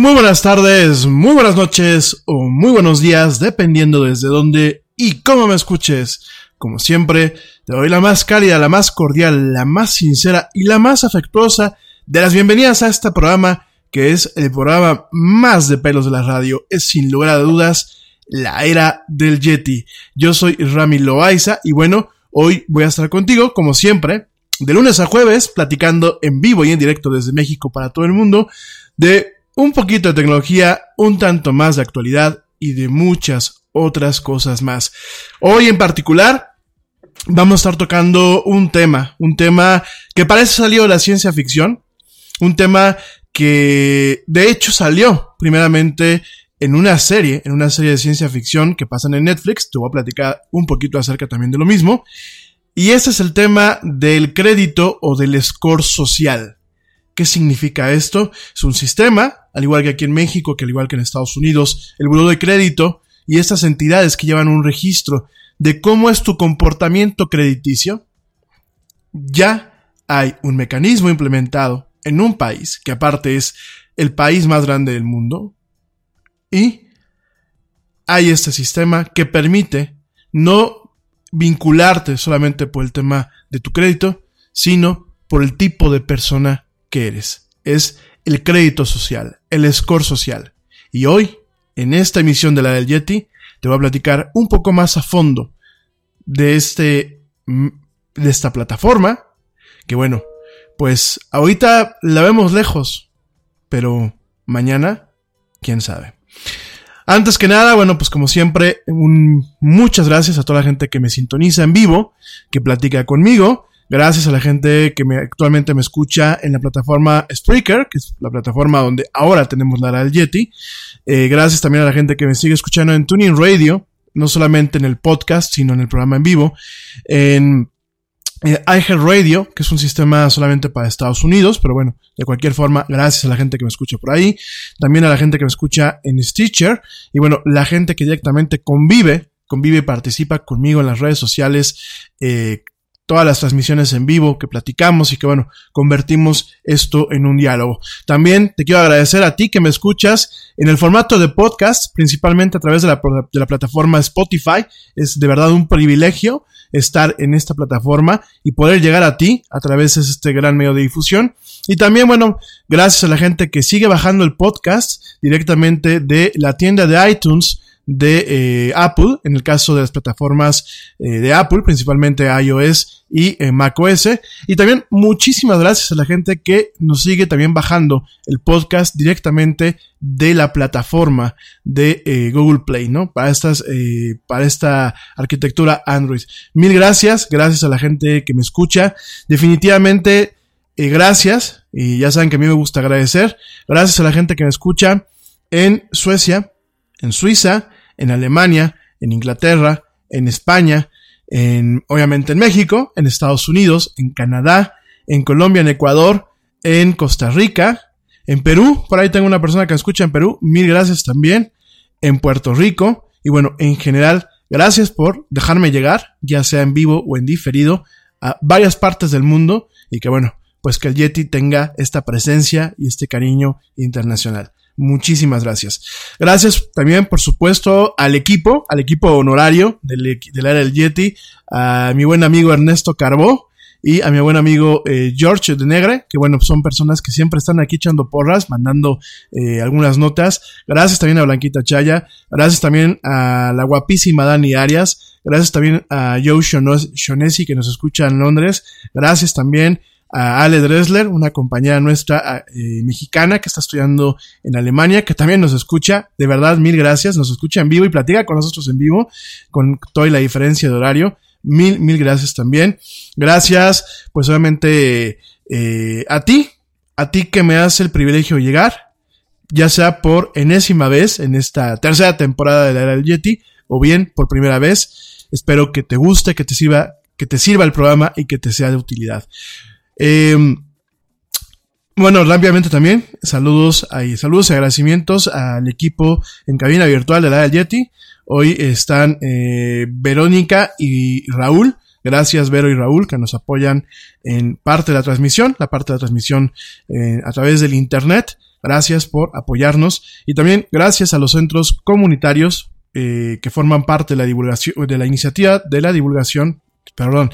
Muy buenas tardes, muy buenas noches o muy buenos días, dependiendo desde dónde y cómo me escuches. Como siempre, te doy la más cálida, la más cordial, la más sincera y la más afectuosa de las bienvenidas a este programa que es el programa más de pelos de la radio. Es sin lugar a dudas la era del Yeti. Yo soy Rami Loaiza y bueno, hoy voy a estar contigo, como siempre, de lunes a jueves, platicando en vivo y en directo desde México para todo el mundo de un poquito de tecnología, un tanto más de actualidad y de muchas otras cosas más. Hoy en particular vamos a estar tocando un tema, un tema que parece salido de la ciencia ficción, un tema que de hecho salió primeramente en una serie, en una serie de ciencia ficción que pasan en Netflix. Te voy a platicar un poquito acerca también de lo mismo. Y ese es el tema del crédito o del score social. ¿Qué significa esto? Es un sistema, al igual que aquí en México, que al igual que en Estados Unidos, el buró de crédito y estas entidades que llevan un registro de cómo es tu comportamiento crediticio, ya hay un mecanismo implementado en un país, que aparte es el país más grande del mundo, y hay este sistema que permite no vincularte solamente por el tema de tu crédito, sino por el tipo de persona que eres. Es el crédito social, el score social. Y hoy, en esta emisión de la del Yeti, te voy a platicar un poco más a fondo de este, de esta plataforma, que bueno, pues ahorita la vemos lejos, pero mañana, quién sabe. Antes que nada, bueno, pues como siempre, muchas gracias a toda la gente que me sintoniza en vivo, que platica conmigo. Gracias a la gente que me, actualmente me escucha en la plataforma Spreaker, que es la plataforma donde ahora tenemos la del Yeti. Eh, gracias también a la gente que me sigue escuchando en Tuning Radio, no solamente en el podcast, sino en el programa en vivo. En eh, Radio, que es un sistema solamente para Estados Unidos, pero bueno, de cualquier forma, gracias a la gente que me escucha por ahí, también a la gente que me escucha en Stitcher, y bueno, la gente que directamente convive, convive y participa conmigo en las redes sociales, eh, todas las transmisiones en vivo que platicamos y que bueno, convertimos esto en un diálogo. También te quiero agradecer a ti que me escuchas en el formato de podcast, principalmente a través de la, de la plataforma Spotify. Es de verdad un privilegio estar en esta plataforma y poder llegar a ti a través de este gran medio de difusión. Y también, bueno, gracias a la gente que sigue bajando el podcast directamente de la tienda de iTunes de eh, Apple, en el caso de las plataformas eh, de Apple, principalmente iOS y eh, macOS. Y también muchísimas gracias a la gente que nos sigue también bajando el podcast directamente de la plataforma de Google Play, ¿no? Para estas, para esta arquitectura Android. Mil gracias, gracias a la gente que me escucha. Definitivamente, gracias. Y ya saben que a mí me gusta agradecer. Gracias a la gente que me escucha en Suecia, en Suiza, en Alemania, en Inglaterra, en España, en, obviamente en México, en Estados Unidos, en Canadá, en Colombia, en Ecuador, en Costa Rica, en Perú, por ahí tengo una persona que escucha en Perú, mil gracias también, en Puerto Rico, y bueno, en general, gracias por dejarme llegar, ya sea en vivo o en diferido, a varias partes del mundo, y que bueno, pues que el Yeti tenga esta presencia y este cariño internacional. Muchísimas gracias. Gracias también, por supuesto, al equipo, al equipo honorario del, del área del Yeti, a mi buen amigo Ernesto Carbó y a mi buen amigo eh, George de Negre, que bueno, son personas que siempre están aquí echando porras, mandando eh, algunas notas. Gracias también a Blanquita Chaya, gracias también a la guapísima Dani Arias, gracias también a Joe Shonesi que nos escucha en Londres, gracias también a Ale Dressler, una compañera nuestra eh, mexicana que está estudiando en Alemania, que también nos escucha. De verdad, mil gracias. Nos escucha en vivo y platica con nosotros en vivo, con toda la diferencia de horario. Mil, mil gracias también. Gracias, pues obviamente, eh, a ti, a ti que me hace el privilegio de llegar, ya sea por enésima vez en esta tercera temporada de la era del Yeti, o bien por primera vez. Espero que te guste, que te sirva, que te sirva el programa y que te sea de utilidad. Eh, bueno, rápidamente también, saludos y saludos y agradecimientos al equipo en cabina virtual de la Yeti. Hoy están eh, Verónica y Raúl. Gracias, Vero y Raúl, que nos apoyan en parte de la transmisión, la parte de la transmisión eh, a través del Internet. Gracias por apoyarnos. Y también gracias a los centros comunitarios eh, que forman parte de la divulgación, de la iniciativa de la divulgación perdón,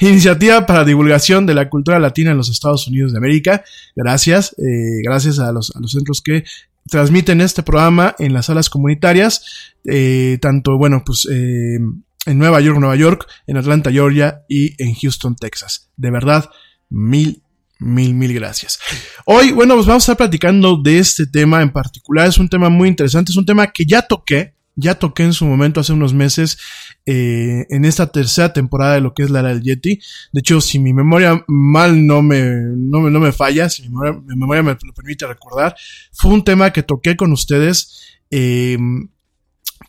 Iniciativa para Divulgación de la Cultura Latina en los Estados Unidos de América. Gracias, eh, gracias a los, centros que transmiten este programa en las salas comunitarias, eh, tanto, bueno, pues eh, en Nueva York, Nueva York, en Atlanta, Georgia y en Houston, Texas. De verdad, mil, mil, mil gracias. Hoy, bueno, pues vamos a estar platicando de este tema en particular. Es un tema muy interesante, es un tema que ya toqué ya toqué en su momento hace unos meses eh, en esta tercera temporada de lo que es la era del Yeti. De hecho, si mi memoria mal no me, no me, no me falla, si mi memoria, me lo permite recordar, fue un tema que toqué con ustedes eh,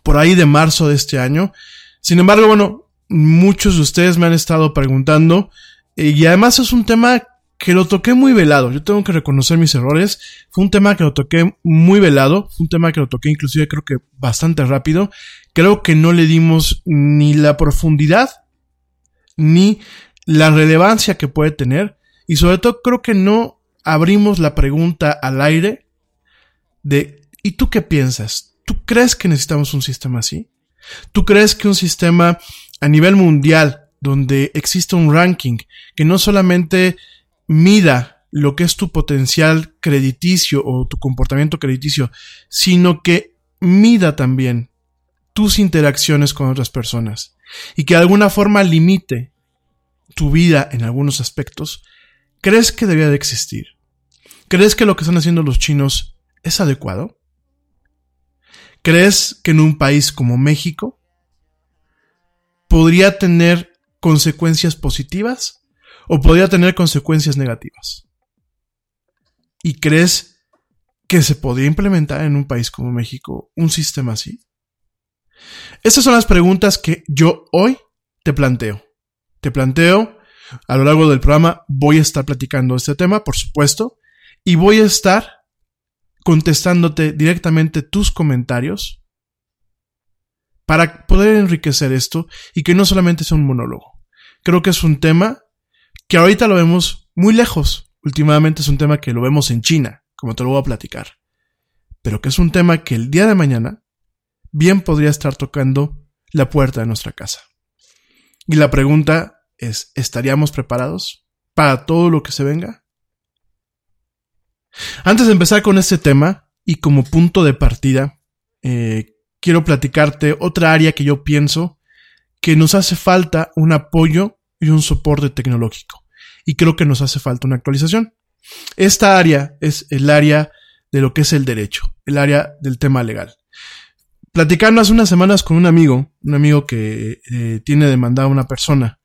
por ahí de marzo de este año. Sin embargo, bueno, muchos de ustedes me han estado preguntando eh, y además es un tema que lo toqué muy velado. Yo tengo que reconocer mis errores. Fue un tema que lo toqué muy velado. Fue un tema que lo toqué inclusive creo que bastante rápido. Creo que no le dimos ni la profundidad ni la relevancia que puede tener. Y sobre todo creo que no abrimos la pregunta al aire de ¿y tú qué piensas? ¿Tú crees que necesitamos un sistema así? ¿Tú crees que un sistema a nivel mundial donde existe un ranking que no solamente mida lo que es tu potencial crediticio o tu comportamiento crediticio, sino que mida también tus interacciones con otras personas y que de alguna forma limite tu vida en algunos aspectos, ¿crees que debería de existir? ¿Crees que lo que están haciendo los chinos es adecuado? ¿Crees que en un país como México podría tener consecuencias positivas o podría tener consecuencias negativas? ¿Y crees que se podría implementar en un país como México un sistema así? Estas son las preguntas que yo hoy te planteo. Te planteo, a lo largo del programa voy a estar platicando este tema, por supuesto, y voy a estar contestándote directamente tus comentarios para poder enriquecer esto y que no solamente sea un monólogo. Creo que es un tema que ahorita lo vemos muy lejos. Últimamente es un tema que lo vemos en China, como te lo voy a platicar. Pero que es un tema que el día de mañana bien podría estar tocando la puerta de nuestra casa. Y la pregunta es, ¿estaríamos preparados para todo lo que se venga? Antes de empezar con este tema y como punto de partida, eh, quiero platicarte otra área que yo pienso que nos hace falta un apoyo y un soporte tecnológico. Y creo que nos hace falta una actualización. Esta área es el área de lo que es el derecho, el área del tema legal. Platicando hace unas semanas con un amigo, un amigo que eh, tiene demandada a una persona,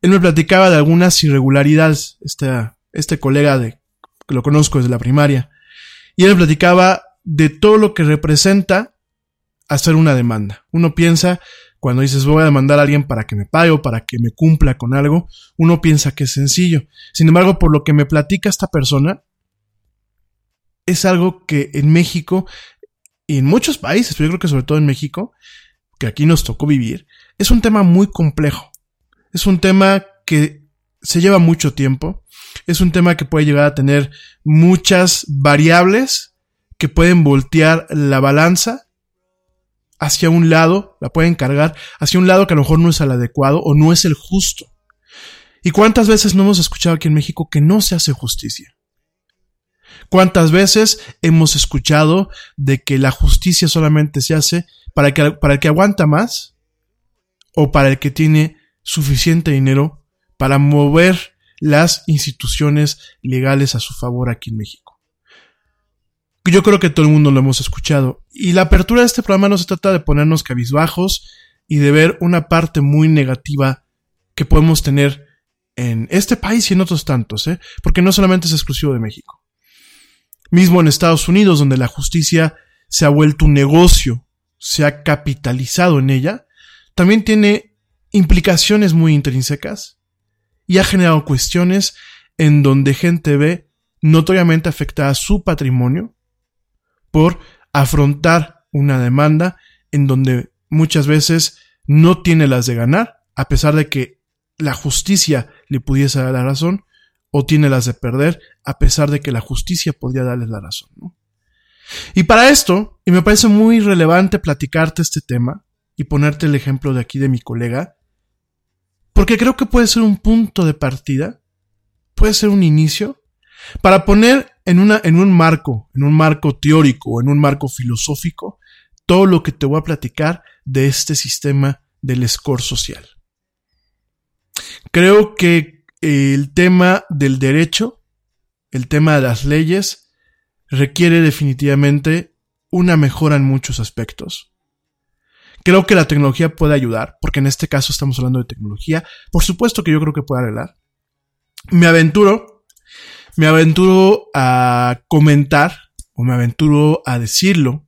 él me platicaba de algunas irregularidades, este, este colega de, que lo conozco desde la primaria, y él me platicaba de todo lo que representa hacer una demanda. Uno piensa, cuando dices voy a demandar a alguien para que me pague o para que me cumpla con algo, uno piensa que es sencillo. Sin embargo, por lo que me platica esta persona, es algo que en México y en muchos países, pero yo creo que sobre todo en México, que aquí nos tocó vivir, es un tema muy complejo. Es un tema que se lleva mucho tiempo. Es un tema que puede llegar a tener muchas variables que pueden voltear la balanza hacia un lado, la pueden cargar hacia un lado que a lo mejor no es el adecuado o no es el justo. ¿Y cuántas veces no hemos escuchado aquí en México que no se hace justicia? ¿Cuántas veces hemos escuchado de que la justicia solamente se hace para, que, para el que aguanta más o para el que tiene suficiente dinero para mover las instituciones legales a su favor aquí en México? Yo creo que todo el mundo lo hemos escuchado. Y la apertura de este programa no se trata de ponernos cabizbajos y de ver una parte muy negativa que podemos tener en este país y en otros tantos, ¿eh? porque no solamente es exclusivo de México. Mismo en Estados Unidos, donde la justicia se ha vuelto un negocio, se ha capitalizado en ella, también tiene implicaciones muy intrínsecas y ha generado cuestiones en donde gente ve notoriamente afectada su patrimonio por afrontar una demanda en donde muchas veces no tiene las de ganar, a pesar de que la justicia le pudiese dar la razón, o tiene las de perder, a pesar de que la justicia podría darles la razón. Y para esto, y me parece muy relevante platicarte este tema y ponerte el ejemplo de aquí de mi colega, porque creo que puede ser un punto de partida, puede ser un inicio, para poner en, una, en un marco, en un marco teórico, en un marco filosófico, todo lo que te voy a platicar de este sistema del score social. Creo que el tema del derecho, el tema de las leyes, requiere definitivamente una mejora en muchos aspectos. Creo que la tecnología puede ayudar, porque en este caso estamos hablando de tecnología. Por supuesto que yo creo que puede arreglar. Me aventuro, me aventuro a comentar, o me aventuro a decirlo,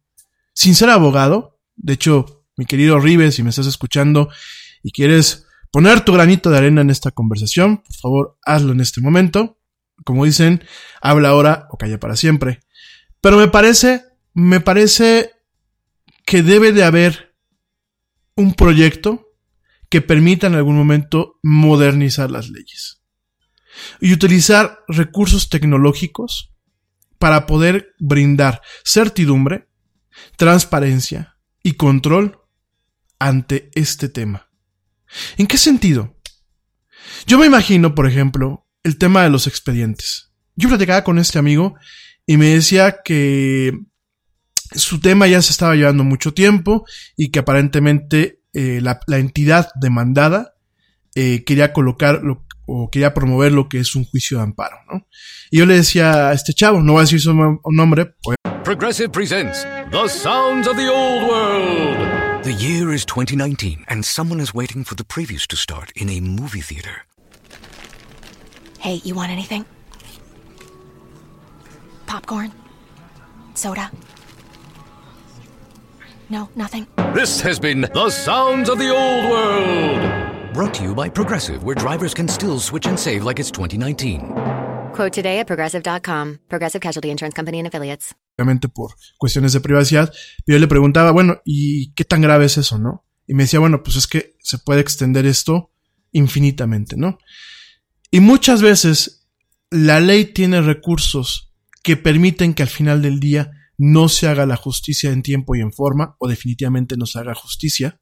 sin ser abogado. De hecho, mi querido Rives, si me estás escuchando y quieres poner tu granito de arena en esta conversación, por favor, hazlo en este momento. Como dicen, habla ahora o calla para siempre. Pero me parece, me parece que debe de haber un proyecto que permita en algún momento modernizar las leyes y utilizar recursos tecnológicos para poder brindar certidumbre, transparencia y control ante este tema. ¿En qué sentido? Yo me imagino, por ejemplo, el tema de los expedientes. Yo platicaba con este amigo y me decía que su tema ya se estaba llevando mucho tiempo y que aparentemente eh, la, la, entidad demandada eh, quería colocar lo, o quería promover lo que es un juicio de amparo, ¿no? Y yo le decía a este chavo, no voy a decir su nombre, pues... Progressive presents The Sounds of the Old World. The year is 2019 and someone is waiting for the previews to start in a movie theater. Hey, you want anything? Popcorn? Soda? No, nothing? This has been The Sounds of the Old World. Brought to you by Progressive, where drivers can still switch and save like it's 2019. Quote today at progressive.com. Progressive Casualty Insurance Company and Affiliates. Obviamente por cuestiones de privacidad. Yo le preguntaba, bueno, ¿y qué tan grave es eso, no? Y me decía, bueno, pues es que se puede extender esto infinitamente, ¿no? Y muchas veces la ley tiene recursos que permiten que al final del día no se haga la justicia en tiempo y en forma, o definitivamente no se haga justicia,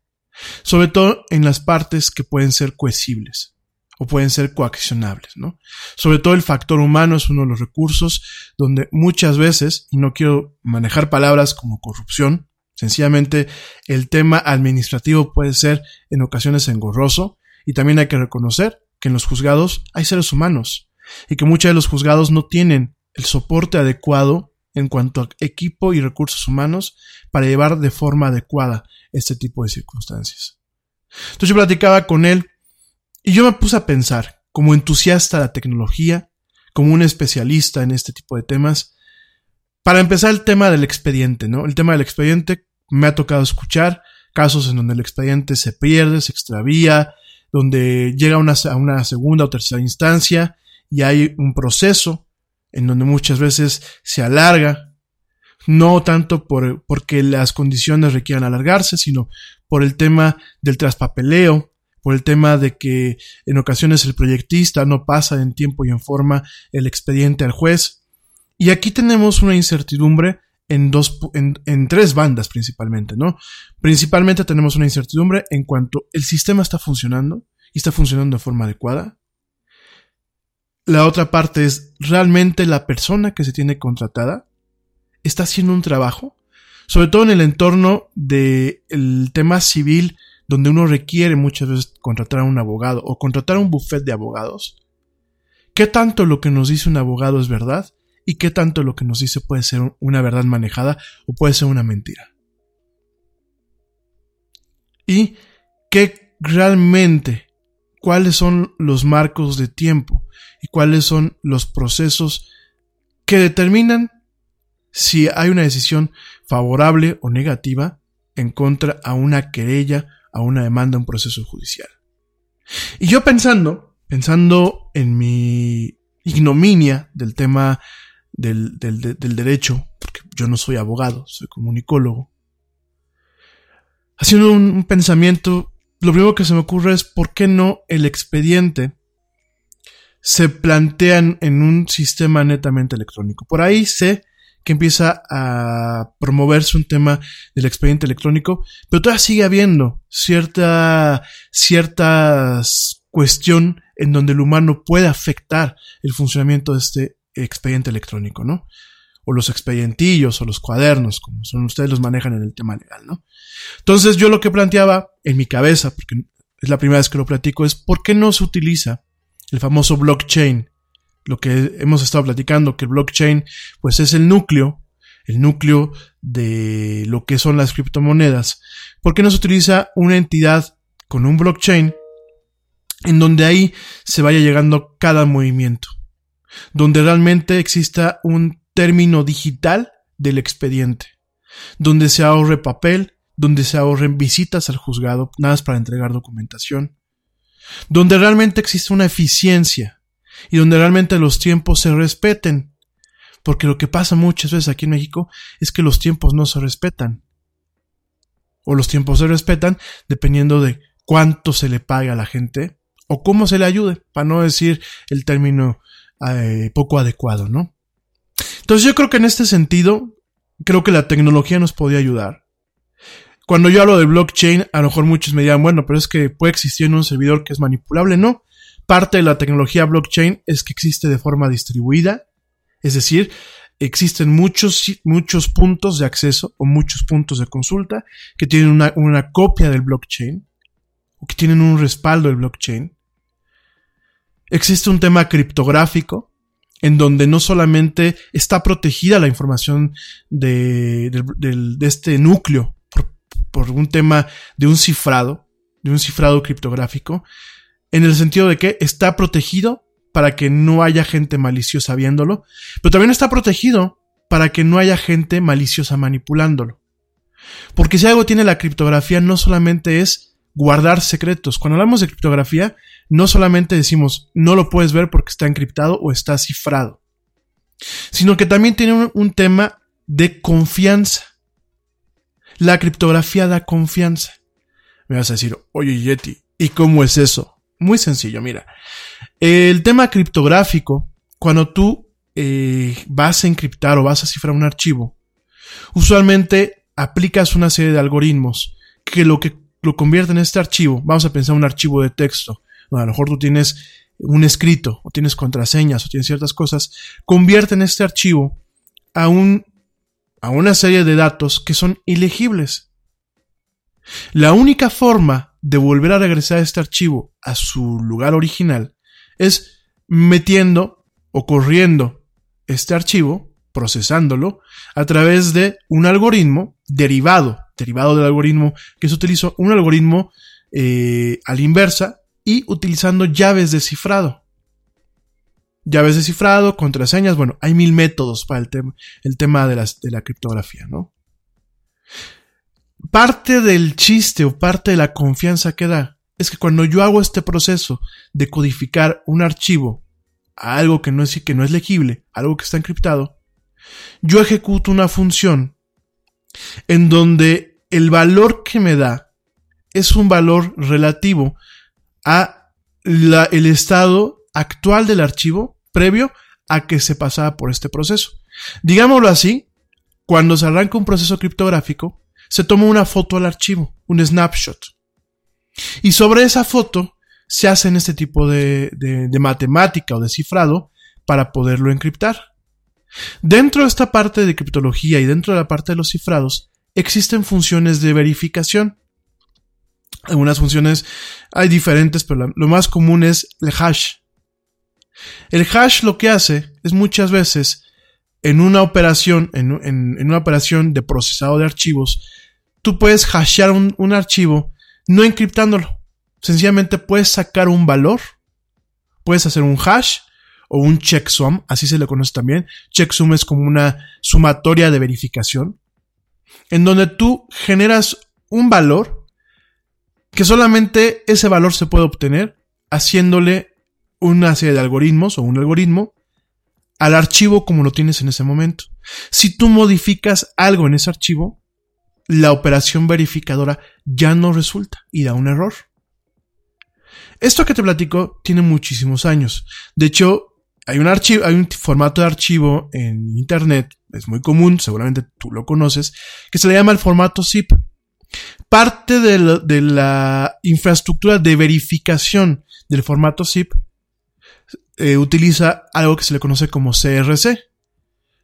sobre todo en las partes que pueden ser cohesibles o pueden ser coaccionables, ¿no? Sobre todo el factor humano es uno de los recursos donde muchas veces, y no quiero manejar palabras como corrupción, sencillamente el tema administrativo puede ser en ocasiones engorroso y también hay que reconocer que en los juzgados hay seres humanos y que muchos de los juzgados no tienen el soporte adecuado en cuanto a equipo y recursos humanos para llevar de forma adecuada este tipo de circunstancias. Entonces yo platicaba con él y yo me puse a pensar, como entusiasta de la tecnología, como un especialista en este tipo de temas, para empezar el tema del expediente, ¿no? El tema del expediente me ha tocado escuchar casos en donde el expediente se pierde, se extravía, donde llega a una, a una segunda o tercera instancia y hay un proceso en donde muchas veces se alarga, no tanto por, porque las condiciones requieran alargarse, sino por el tema del traspapeleo, por el tema de que en ocasiones el proyectista no pasa en tiempo y en forma el expediente al juez. Y aquí tenemos una incertidumbre en dos, en, tres bandas principalmente, ¿no? Principalmente tenemos una incertidumbre en cuanto el sistema está funcionando y está funcionando de forma adecuada. La otra parte es, ¿realmente la persona que se tiene contratada está haciendo un trabajo? Sobre todo en el entorno del tema civil, donde uno requiere muchas veces contratar a un abogado o contratar a un buffet de abogados. ¿Qué tanto lo que nos dice un abogado es verdad? ¿Y qué tanto lo que nos dice puede ser una verdad manejada o puede ser una mentira? ¿Y qué realmente, cuáles son los marcos de tiempo y cuáles son los procesos que determinan si hay una decisión favorable o negativa en contra a una querella, a una demanda, un proceso judicial. Y yo pensando, pensando en mi ignominia del tema del, del, del derecho, porque yo no soy abogado, soy comunicólogo, haciendo un, pensamiento, lo primero que se me ocurre es por qué no el expediente se plantean en un sistema netamente electrónico. Por ahí sé que empieza a promoverse un tema del expediente electrónico, pero todavía sigue habiendo cierta, cierta cuestión en donde el humano puede afectar el funcionamiento de este expediente electrónico, ¿no? O los expedientillos o los cuadernos, como son ustedes los manejan en el tema legal, ¿no? Entonces yo lo que planteaba en mi cabeza, porque es la primera vez que lo platico, es ¿por qué no se utiliza el famoso blockchain, lo que hemos estado platicando, que el blockchain pues es el núcleo el núcleo de lo que son las criptomonedas, ¿por qué no se utiliza una entidad con un blockchain en donde ahí se vaya llegando cada movimiento? Donde realmente exista un término digital del expediente, donde se ahorre papel, donde se ahorren visitas al juzgado, nada más para entregar documentación, donde realmente existe una eficiencia y donde realmente los tiempos se respeten. Porque lo que pasa muchas veces aquí en México es que los tiempos no se respetan. O los tiempos se respetan dependiendo de cuánto se le paga a la gente o cómo se le ayude, para no decir el término eh, poco adecuado, ¿no? Entonces yo creo que en este sentido, creo que la tecnología nos podría ayudar. Cuando yo hablo de blockchain, a lo mejor muchos me dirán, bueno, pero es que puede existir un servidor que es manipulable. No. Parte de la tecnología blockchain es que existe de forma distribuida. Es decir, existen muchos, muchos puntos de acceso o muchos puntos de consulta que tienen una, una copia del blockchain o que tienen un respaldo del blockchain. Existe un tema criptográfico en donde no solamente está protegida la información de, de, este núcleo por un tema de un cifrado, de un cifrado criptográfico, en el sentido de que está protegido para que no haya gente maliciosa viéndolo, pero también está protegido para que no haya gente maliciosa manipulándolo. Porque si algo tiene la criptografía no solamente es guardar secretos. Cuando hablamos de criptografía, no solamente decimos no lo puedes ver porque está encriptado o está cifrado, sino que también tiene un, tema de confianza. La criptografía da confianza. Me vas a decir, oye Yeti, ¿y cómo es eso? Muy sencillo, mira. El tema criptográfico, cuando tú eh, vas a encriptar o vas a cifrar un archivo, usualmente aplicas una serie de algoritmos que lo que lo convierte en este archivo, vamos a pensar un archivo de texto, a lo mejor tú tienes un escrito, o tienes contraseñas, o tienes ciertas cosas, convierten este archivo a un a una serie de datos que son ilegibles. La única forma de volver a regresar este archivo a su lugar original es metiendo o corriendo este archivo, procesándolo, a través de un algoritmo derivado, derivado del algoritmo que se utilizó, un algoritmo eh, a la inversa y utilizando llaves de cifrado llaves de cifrado, contraseñas, bueno, hay mil métodos para el, tema el tema de, de la criptografía, ¿no? Parte del chiste o parte de la confianza que da es que cuando yo hago este proceso de codificar un archivo a algo que no es, que no es legible, algo que está encriptado, yo ejecuto una función en donde el valor que me da es un valor relativo a la, el estado actual del archivo previo a que se pasara por este proceso. Digámoslo así, cuando se arranca un proceso criptográfico, se toma una foto al archivo, un snapshot. Y sobre esa foto se hacen este tipo de, de, matemática o de cifrado para poderlo encriptar. Dentro de esta parte de criptología y dentro de la parte de los cifrados, existen funciones de verificación. Algunas funciones hay diferentes, pero lo más común es el hash. El hash lo que hace es muchas veces en una operación, en, una operación de procesado de archivos, tú puedes hashear un, un archivo no encriptándolo. Sencillamente puedes sacar un valor, puedes hacer un hash o un checksum, así se le conoce también. Checksum es como una sumatoria de verificación, en donde tú generas un valor que solamente ese valor se puede obtener haciéndole una serie de algoritmos o un algoritmo al archivo como lo tienes en ese momento. Si tú modificas algo en ese archivo, la operación verificadora ya no resulta y da un error. Esto que te platico tiene muchísimos años. De hecho, hay un archivo, hay un formato de archivo en internet, es muy común, seguramente tú lo conoces, que se le llama el formato zip. Parte de la, infraestructura de verificación del formato zip eh, utiliza algo que se le conoce como CRC.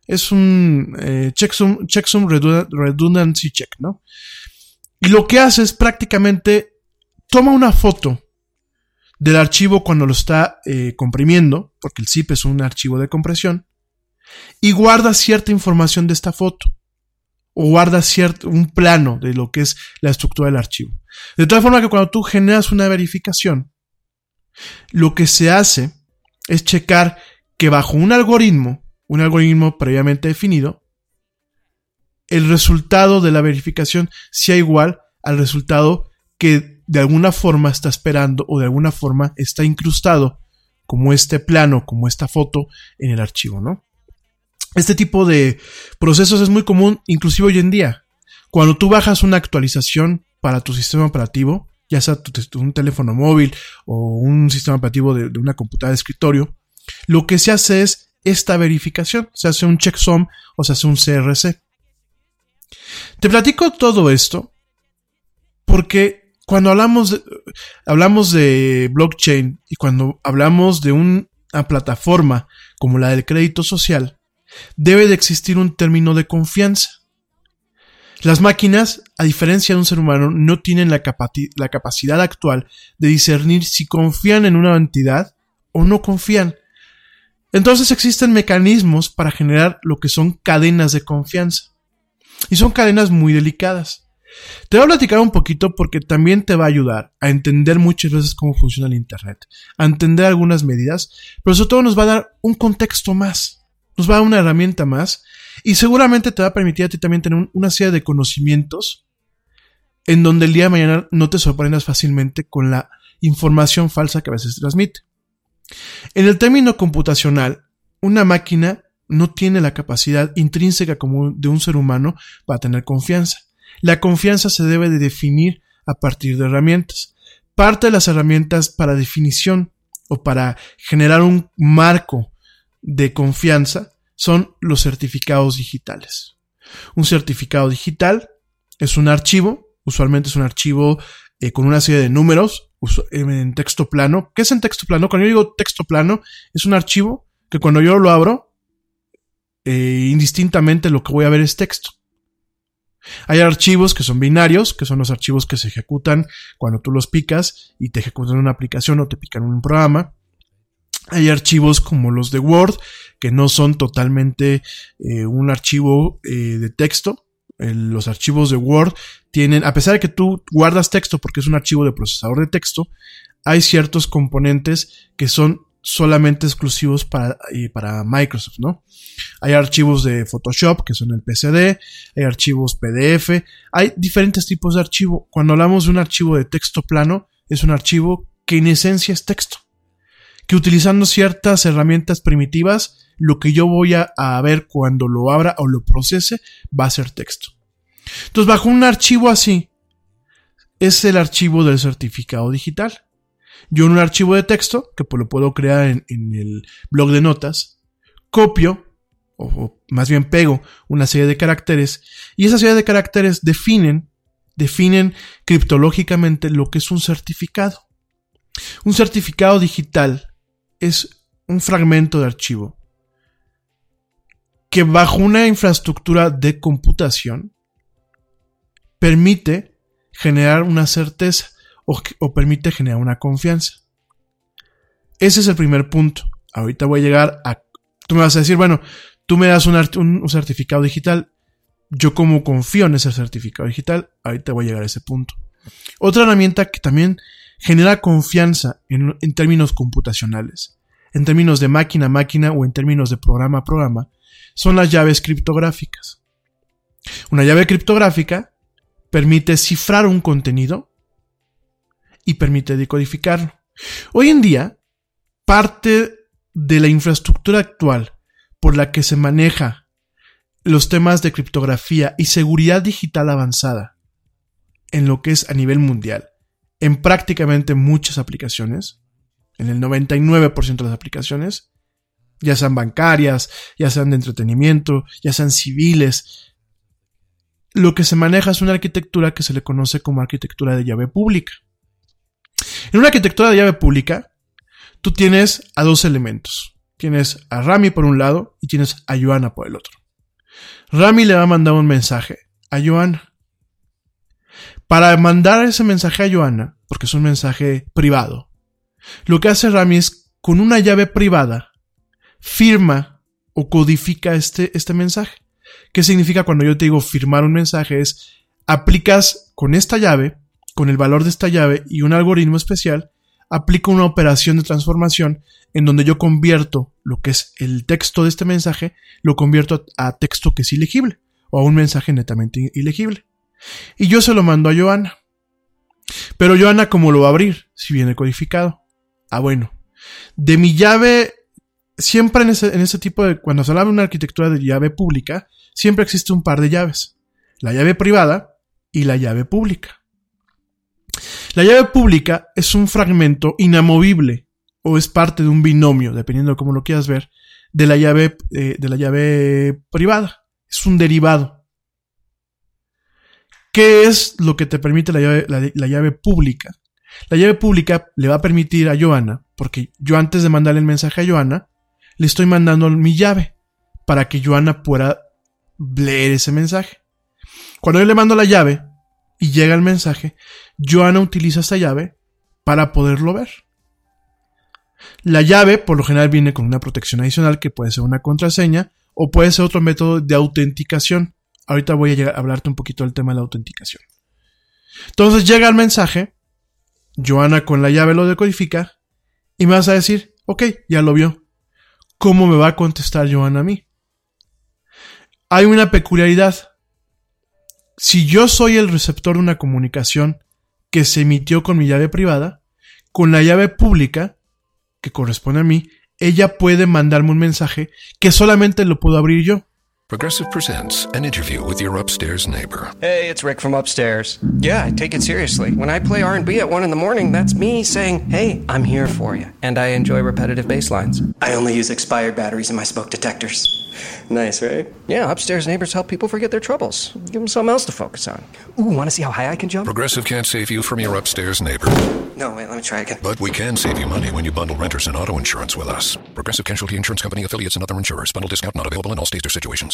Es un eh, checksum, checksum redundancy check, ¿no? Y lo que hace es prácticamente toma una foto del archivo cuando lo está eh, comprimiendo, porque el zip es un archivo de compresión, y guarda cierta información de esta foto o guarda cierto, un plano de lo que es la estructura del archivo. De tal forma que cuando tú generas una verificación, lo que se hace es checar que bajo un algoritmo, un algoritmo previamente definido, el resultado de la verificación sea igual al resultado que de alguna forma está esperando o de alguna forma está incrustado como este plano, como esta foto en el archivo, ¿no? Este tipo de procesos es muy común, inclusive hoy en día. Cuando tú bajas una actualización para tu sistema operativo, ya sea un teléfono móvil o un sistema operativo de, una computadora de escritorio, lo que se hace es esta verificación. Se hace un checksum o se hace un CRC. Te platico todo esto porque cuando hablamos de, hablamos de blockchain y cuando hablamos de una plataforma como la del crédito social, debe de existir un término de confianza. Las máquinas, a diferencia de un ser humano, no tienen la, la, capacidad actual de discernir si confían en una entidad o no confían. Entonces existen mecanismos para generar lo que son cadenas de confianza. Y son cadenas muy delicadas. Te voy a platicar un poquito porque también te va a ayudar a entender muchas veces cómo funciona el Internet, a entender algunas medidas, pero sobre todo nos va a dar un contexto más nos va a dar una herramienta más y seguramente te va a permitir a ti también tener una serie de conocimientos en donde el día de mañana no te sorprendas fácilmente con la información falsa que a veces transmite. En el término computacional, una máquina no tiene la capacidad intrínseca como de un ser humano para tener confianza. La confianza se debe de definir a partir de herramientas. Parte de las herramientas para definición o para generar un marco de confianza son los certificados digitales. Un certificado digital es un archivo, usualmente es un archivo eh, con una serie de números en texto plano. ¿Qué es en texto plano? Cuando yo digo texto plano, es un archivo que cuando yo lo abro, eh, indistintamente lo que voy a ver es texto. Hay archivos que son binarios, que son los archivos que se ejecutan cuando tú los picas y te ejecutan una aplicación o te pican un programa. Hay archivos como los de Word, que no son totalmente eh, un archivo eh, de texto. Los archivos de Word tienen, a pesar de que tú guardas texto porque es un archivo de procesador de texto, hay ciertos componentes que son solamente exclusivos para, para Microsoft, ¿no? Hay archivos de Photoshop que son el PCD, hay archivos PDF, hay diferentes tipos de archivo. Cuando hablamos de un archivo de texto plano, es un archivo que en esencia es texto que utilizando ciertas herramientas primitivas, lo que yo voy a, a, ver cuando lo abra o lo procese va a ser texto. Entonces, bajo un archivo así, es el archivo del certificado digital. Yo en un archivo de texto, que pues lo puedo crear en, el blog de notas, copio, o, o más bien pego, una serie de caracteres, y esa serie de caracteres definen, definen criptológicamente lo que es un certificado. Un certificado digital es un fragmento de archivo que bajo una infraestructura de computación permite generar una certeza o, o, permite generar una confianza. Ese es el primer punto. Ahorita voy a llegar a... Tú me vas a decir, bueno, tú me das un, un, certificado digital. Yo como confío en ese certificado digital, ahorita voy a llegar a ese punto. Otra herramienta que también genera confianza en, en términos computacionales, en términos de máquina a máquina o en términos de programa a programa, son las llaves criptográficas. Una llave criptográfica permite cifrar un contenido y permite decodificarlo. Hoy en día, parte de la infraestructura actual por la que se maneja los temas de criptografía y seguridad digital avanzada en lo que es a nivel mundial en prácticamente muchas aplicaciones, en el 99% de las aplicaciones, ya sean bancarias, ya sean de entretenimiento, ya sean civiles, lo que se maneja es una arquitectura que se le conoce como arquitectura de llave pública. En una arquitectura de llave pública, tú tienes a dos elementos. Tienes a Rami por un lado y tienes a Joana por el otro. Rami le va a mandar un mensaje a Joana. Para mandar ese mensaje a Joana, porque es un mensaje privado, lo que hace Rami es con una llave privada firma o codifica este, este mensaje. ¿Qué significa cuando yo te digo firmar un mensaje? Es aplicas con esta llave, con el valor de esta llave y un algoritmo especial, aplico una operación de transformación en donde yo convierto lo que es el texto de este mensaje, lo convierto a texto que es ilegible o a un mensaje netamente ilegible. Y yo se lo mando a Joana. Pero Joana, ¿cómo lo va a abrir? Si viene codificado. Ah, bueno. De mi llave, siempre en ese, en ese tipo de, cuando se habla de una arquitectura de llave pública, siempre existe un par de llaves. La llave privada y la llave pública. La llave pública es un fragmento inamovible o es parte de un binomio, dependiendo de cómo lo quieras ver, de la llave, eh, de la llave privada. Es un derivado. ¿Qué es lo que te permite la llave, la, la llave pública? La llave pública le va a permitir a Joana, porque yo antes de mandarle el mensaje a Joana, le estoy mandando mi llave para que Joana pueda leer ese mensaje. Cuando yo le mando la llave y llega el mensaje, Joana utiliza esta llave para poderlo ver. La llave por lo general viene con una protección adicional que puede ser una contraseña o puede ser otro método de autenticación. Ahorita voy a hablarte un poquito del tema de la autenticación. Entonces llega el mensaje, Joana con la llave lo decodifica y me vas a decir, ok, ya lo vio. ¿Cómo me va a contestar Joana a mí? Hay una peculiaridad. Si yo soy el receptor de una comunicación que se emitió con mi llave privada, con la llave pública, que corresponde a mí, ella puede mandarme un mensaje que solamente lo puedo abrir yo. Progressive presents an interview with your upstairs neighbor. Hey, it's Rick from upstairs. Yeah, I take it seriously. When I play R&B at 1 in the morning, that's me saying, "Hey, I'm here for you." And I enjoy repetitive bass lines. I only use expired batteries in my smoke detectors. Nice, right? Yeah, upstairs neighbors help people forget their troubles. Give them something else to focus on. Ooh, want to see how high I can jump? Progressive can't save you from your upstairs neighbor, No, wait, let me try again. but we can save you money when you bundle renters and auto insurance with us. Progressive Casualty Insurance Company affiliates and other insurers. Bundle discount not available in all states or situations.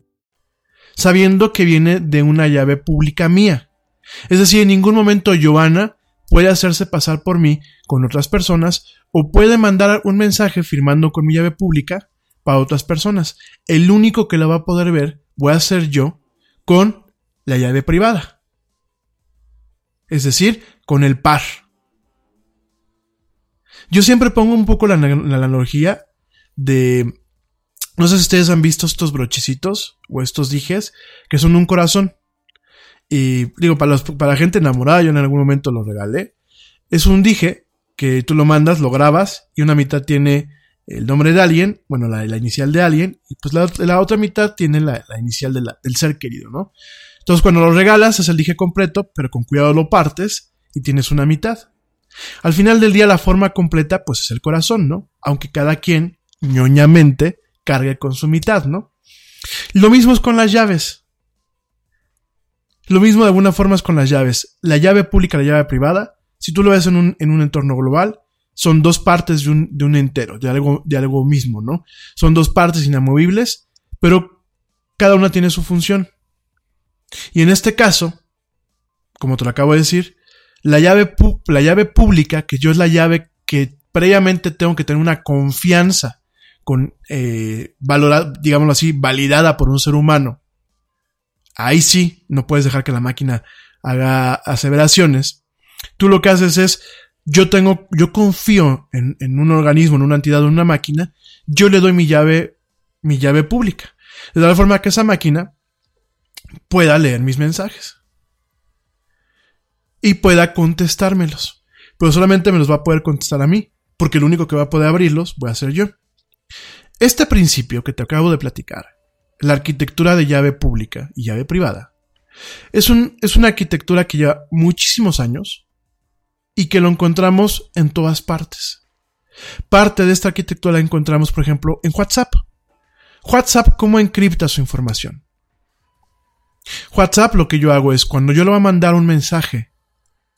Sabiendo que viene de una llave pública mía. Es decir, en ningún momento Joana puede hacerse pasar por mí con otras personas o puede mandar un mensaje firmando con mi llave pública para otras personas. El único que la va a poder ver voy a ser yo con la llave privada. Es decir, con el par. Yo siempre pongo un poco la, la analogía de no sé si ustedes han visto estos brochecitos o estos dijes que son un corazón. Y digo, para, los- para la gente enamorada, yo en algún momento lo regalé. Es un dije que tú lo mandas, lo grabas y una mitad tiene el nombre de alguien, bueno, la, la inicial de alguien, y pues la, la otra mitad tiene la, la inicial del ser querido, ¿no? Entonces cuando lo regalas es el dije completo, pero con cuidado lo partes y tienes una mitad. Al final del día la forma completa pues es el corazón, ¿no? Aunque cada quien ñoñamente cargue con su mitad, ¿no? Lo mismo es con las llaves. Lo mismo de alguna forma es con las llaves. La llave pública la llave privada, si tú lo ves en un, en un entorno global, son dos partes de un, de un entero, de algo, de algo mismo, ¿no? Son dos partes inamovibles, pero cada una tiene su función. Y en este caso, como te lo acabo de decir, la llave, la llave pública, que yo es la llave que previamente tengo que tener una confianza con, eh, valorada, digámoslo así, validada por un ser humano. Ahí sí, no puedes dejar que la máquina haga aseveraciones. Tú lo que haces es, yo tengo, yo confío en, un organismo, en una entidad, en una máquina, yo le doy mi llave, mi llave pública. De tal forma que esa máquina pueda leer mis mensajes. Y pueda contestármelos. Pero solamente me los va a poder contestar a mí, porque el único que va a poder abrirlos voy a ser yo. Este principio que te acabo de platicar, la arquitectura de llave pública y llave privada, es, un, es una arquitectura que lleva muchísimos años y que lo encontramos en todas partes. Parte de esta arquitectura la encontramos, por ejemplo, en WhatsApp. WhatsApp, ¿cómo encripta su información? WhatsApp lo que yo hago es cuando yo le voy a mandar un mensaje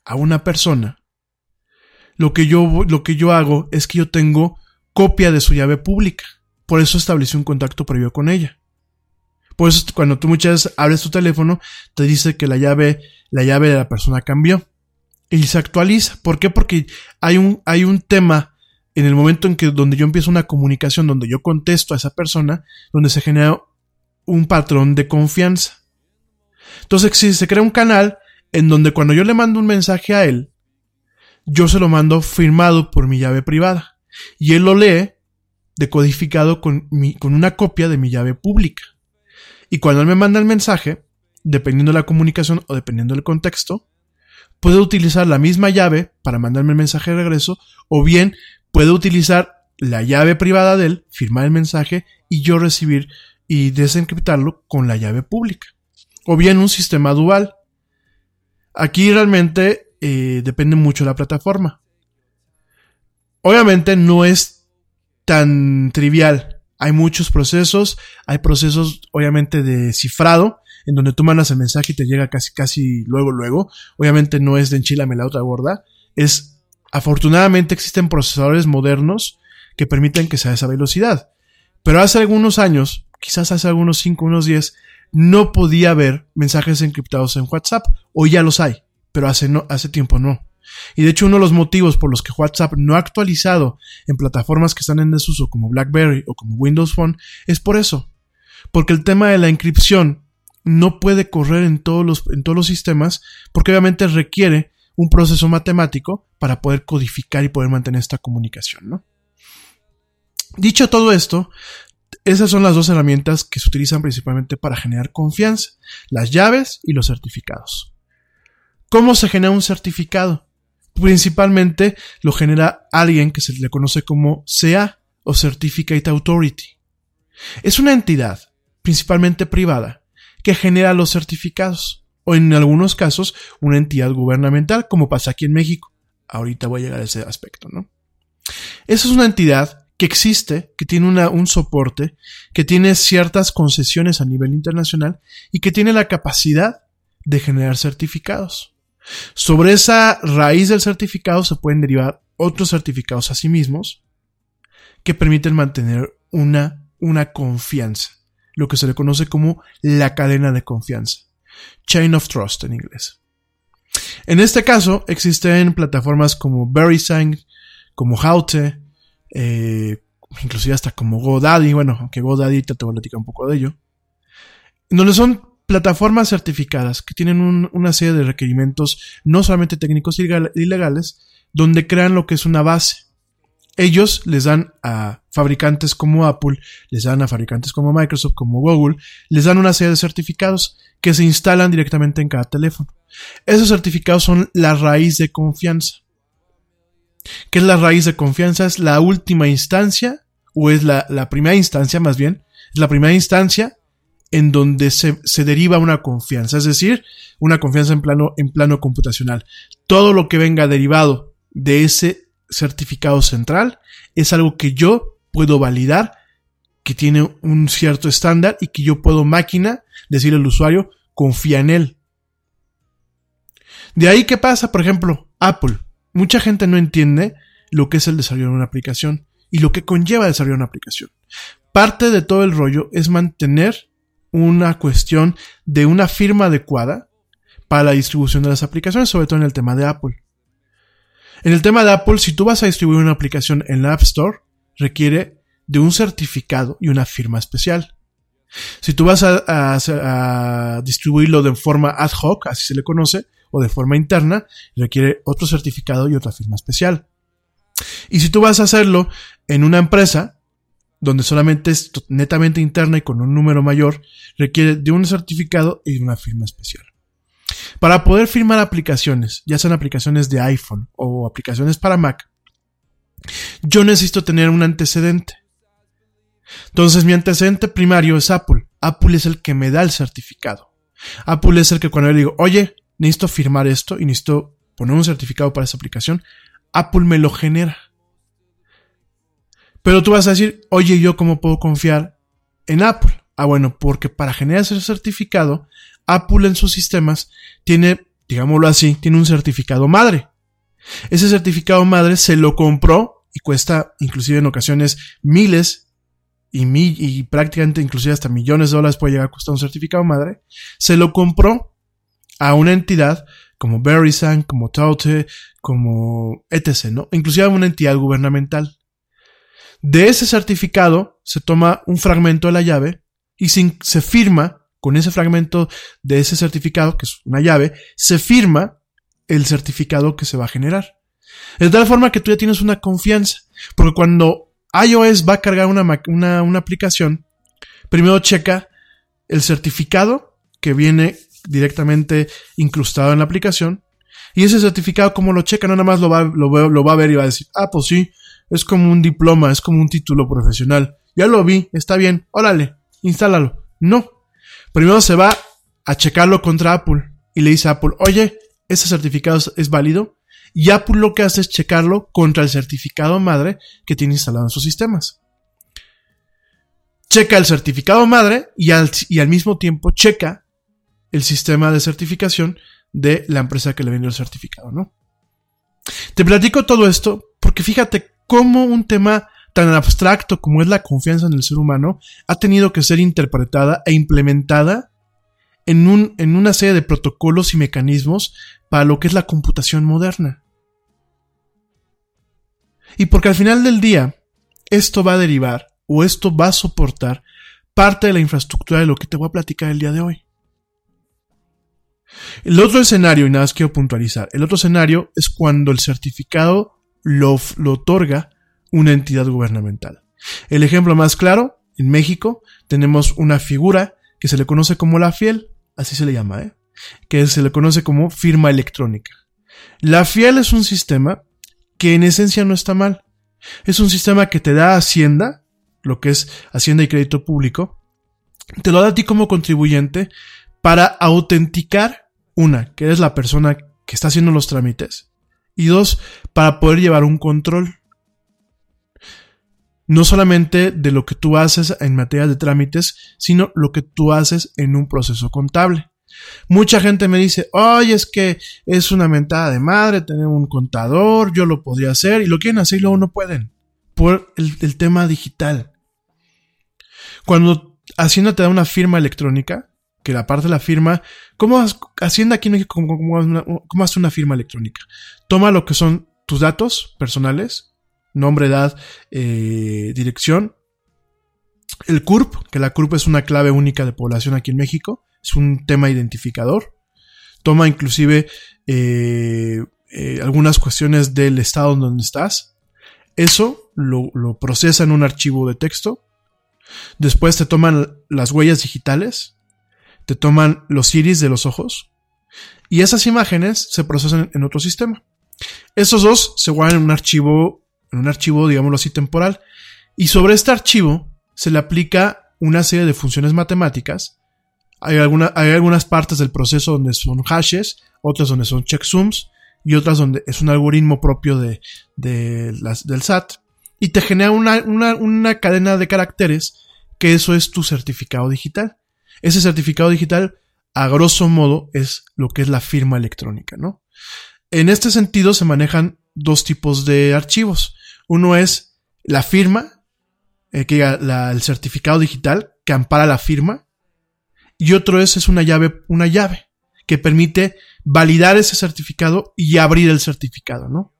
a una persona, lo que yo, lo que yo hago es que yo tengo copia de su llave pública. Por eso establecí un contacto previo con ella. Por eso cuando tú muchas veces abres tu teléfono, te dice que la llave, la llave de la persona cambió. Y se actualiza. ¿Por qué? Porque hay un, hay un tema en el momento en que donde yo empiezo una comunicación, donde yo contesto a esa persona, donde se genera un patrón de confianza. Entonces, si se crea un canal en donde cuando yo le mando un mensaje a él, yo se lo mando firmado por mi llave privada. Y él lo lee decodificado con, con una copia de mi llave pública. Y cuando él me manda el mensaje, dependiendo de la comunicación o dependiendo del contexto, puede utilizar la misma llave para mandarme el mensaje de regreso, o bien puede utilizar la llave privada de él, firmar el mensaje y yo recibir y desencriptarlo con la llave pública. O bien un sistema dual. Aquí realmente eh, depende mucho de la plataforma. Obviamente no es tan trivial. Hay muchos procesos, hay procesos obviamente de cifrado, en donde tú mandas el mensaje y te llega casi, casi luego, luego. Obviamente no es de enchilame la otra gorda. Es, afortunadamente existen procesadores modernos que permiten que sea esa velocidad. Pero hace algunos años, quizás hace algunos 5, unos 10, no podía haber mensajes encriptados en WhatsApp. Hoy ya los hay, pero hace, no, hace tiempo no. Y de hecho uno de los motivos por los que WhatsApp no ha actualizado en plataformas que están en desuso como BlackBerry o como Windows Phone es por eso. Porque el tema de la encripción no puede correr en todos los, en todos los sistemas porque obviamente requiere un proceso matemático para poder codificar y poder mantener esta comunicación, ¿no? Dicho todo esto, esas son las dos herramientas que se utilizan principalmente para generar confianza, las llaves y los certificados. ¿Cómo se genera un certificado? Principalmente lo genera alguien que se le conoce como CA o Certificate Authority. Es una entidad, principalmente privada, que genera los certificados, o en algunos casos una entidad gubernamental, como pasa aquí en México. Ahorita voy a llegar a ese aspecto, ¿no? Esa es una entidad que existe, que tiene una, un soporte, que tiene ciertas concesiones a nivel internacional y que tiene la capacidad de generar certificados. Sobre esa raíz del certificado se pueden derivar otros certificados a sí mismos que permiten mantener una, una confianza, lo que se le conoce como la cadena de confianza, chain of trust en inglés. En este caso existen plataformas como VeriSign, como Haute, eh, inclusive hasta como GoDaddy, bueno, aunque GoDaddy te voy a platicar un poco de ello, donde son plataformas certificadas que tienen una serie de requerimientos no solamente técnicos y legales, donde crean lo que es una base. Ellos les dan a fabricantes como Apple, les dan a fabricantes como Microsoft, como Google, les dan una serie de certificados que se instalan directamente en cada teléfono. Esos certificados son la raíz de confianza. ¿Qué es la raíz de confianza? Es la última instancia, o es la, la primera instancia más bien, es la primera instancia en donde se, se, deriva una confianza, es decir, una confianza en plano, en plano computacional. Todo lo que venga derivado de ese certificado central es algo que yo puedo validar, que tiene un cierto estándar y que yo puedo máquina decirle al usuario, confía en él. De ahí, ¿qué pasa? Por ejemplo, Apple. Mucha gente no entiende lo que es el desarrollo de una aplicación y lo que conlleva desarrollar una aplicación. Parte de todo el rollo es mantener una cuestión de una firma adecuada para la distribución de las aplicaciones, sobre todo en el tema de Apple. En el tema de Apple, si tú vas a distribuir una aplicación en la App Store, requiere de un certificado y una firma especial. Si tú vas a, distribuirlo de forma ad hoc, así se le conoce, o de forma interna, requiere otro certificado y otra firma especial. Y si tú vas a hacerlo en una empresa, donde solamente es netamente interna y con un número mayor, requiere de un certificado y de una firma especial. Para poder firmar aplicaciones, ya sean aplicaciones de iPhone o aplicaciones para Mac, yo necesito tener un antecedente. Entonces mi antecedente primario es Apple. Apple es el que me da el certificado. Apple es el que cuando yo digo, oye, necesito firmar esto y necesito poner un certificado para esa aplicación, Apple me lo genera. Pero tú vas a decir, oye, ¿yo cómo puedo confiar en Apple? Ah, bueno, porque para generar ese certificado, Apple en sus sistemas tiene, digámoslo así, tiene un certificado madre. Ese certificado madre se lo compró y cuesta inclusive en ocasiones miles y, mi- y prácticamente inclusive hasta millones de dólares puede llegar a costar un certificado madre. Se lo compró a una entidad como Verisign, como Taute, como etc., ¿no? Inclusive a una entidad gubernamental. De ese certificado se toma un fragmento de la llave y se, firma con ese fragmento de ese certificado, que es una llave, se firma el certificado que se va a generar. De tal forma que tú ya tienes una confianza. Porque cuando iOS va a cargar una, una, una aplicación, primero checa el certificado que viene directamente incrustado en la aplicación. Y ese certificado, como lo checa, no nada más lo, va- lo va a ver y va a decir, ah, pues sí, es como un diploma, es como un título profesional. Ya lo vi, está bien, órale, instálalo. No. Primero se va a checarlo contra Apple y le dice a Apple, oye, ese certificado es- válido. Y Apple lo que hace es checarlo contra el certificado madre que tiene instalado en sus sistemas. Checa el certificado madre y al, y al mismo tiempo checa el sistema de certificación de la empresa que le vendió el certificado, ¿no? Te platico todo esto porque fíjate cómo un tema tan abstracto como es la confianza en el ser humano ha tenido que ser interpretada e implementada en, un, en una serie de protocolos y mecanismos para lo que es la computación moderna. Y porque al final del día, esto va a derivar o esto va a soportar parte de la infraestructura de lo que te voy a platicar el día de hoy. El otro escenario, y nada más quiero puntualizar, el otro escenario es cuando el certificado lo, otorga una entidad gubernamental. El ejemplo más claro, en México tenemos una figura que se le conoce como la fiel, así se le llama, ¿eh? que se le conoce como firma electrónica. La fiel es un sistema que en esencia no está mal. Es un sistema que te da Hacienda, lo que es Hacienda y Crédito Público, te lo da a ti como contribuyente para autenticar, una, que eres la persona que está haciendo los trámites, y dos, para poder llevar un control. No solamente de lo que tú haces en materia de trámites, sino lo que tú haces en un proceso contable. Mucha gente me dice, oye, es que es una mentada de madre tener un contador, yo lo podría hacer, y lo quieren hacer y luego no pueden, por el, tema digital. Cuando Hacienda te da una firma electrónica, que la parte de la firma, ¿cómo Hacienda aquí hace una- cómo hace una firma electrónica? Toma lo que son tus datos personales, nombre, edad, eh, dirección, el CURP, que la CURP es una clave única de población aquí en México, es un tema identificador. Toma inclusive eh, eh, algunas cuestiones del estado en donde estás. Eso lo, lo procesa en un archivo de texto. Después te toman las huellas digitales. Te toman los iris de los ojos. Y esas imágenes se procesan en otro sistema. Esos dos se guardan en un archivo, en un archivo, digámoslo así, temporal. Y sobre este archivo se le aplica una serie de funciones matemáticas. Hay, alguna- hay algunas partes del proceso donde son hashes, otras donde son checksums y otras donde es un algoritmo propio de, las- del SAT. Y te genera una, una, una cadena de caracteres que eso es tu certificado digital. Ese certificado digital, a grosso modo, es lo que es la firma electrónica, ¿no? En este sentido se manejan dos tipos de archivos. Uno es la firma, eh, que el certificado digital que ampara la firma, y otro es, es una llave, una llave que permite validar ese certificado y abrir el certificado, ¿no?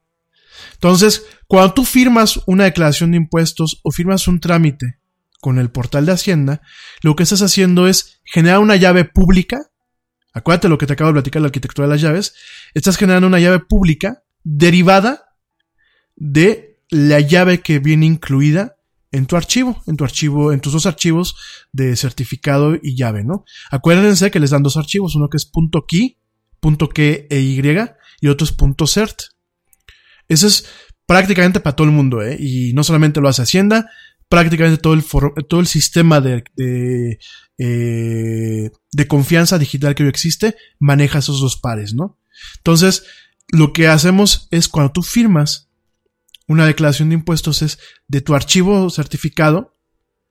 Entonces, cuando tú firmas una declaración de impuestos o firmas un trámite con el portal de Hacienda, lo que estás haciendo es generar una llave pública. Acuérdate lo que te acabo de platicar, la arquitectura de las llaves. Estás generando una llave pública derivada de la llave que viene incluida en tu archivo, en tu archivo, en tus dos archivos de certificado y llave, ¿no? Acuérdense que les dan dos archivos, uno que es .key, .key y otro es .cert. Ese es prácticamente para todo el mundo, ¿eh? Y no solamente lo hace Hacienda, prácticamente todo el, todo el sistema de, de, eh, de confianza digital que hoy existe maneja esos dos pares, ¿no? Entonces, lo que hacemos es cuando tú firmas una declaración de impuestos es de tu archivo certificado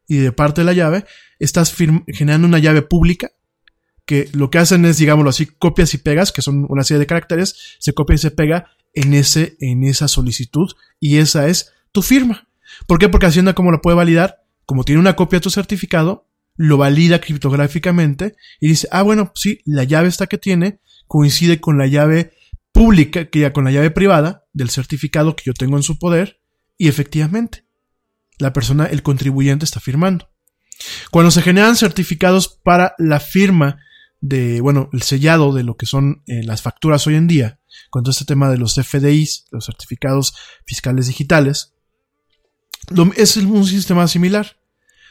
y de parte de la llave, estás generando una llave pública que lo que hacen es, digámoslo así, copias y pegas, que son una serie de caracteres, se copia y se pega en ese, en esa solicitud, y esa es tu firma. ¿Por qué? Porque Hacienda, ¿cómo la puede validar? Como tiene una copia de tu certificado, lo valida criptográficamente y dice, ah, bueno, sí, la llave esta que tiene coincide con la llave pública, que ya con la llave privada del certificado que yo tengo en su poder, y efectivamente, la persona, el contribuyente está firmando. Cuando se generan certificados para la firma de, bueno, el sellado de lo que son eh, las facturas hoy en día, con todo este tema de los FDIs, los certificados fiscales digitales, lo- es un sistema similar.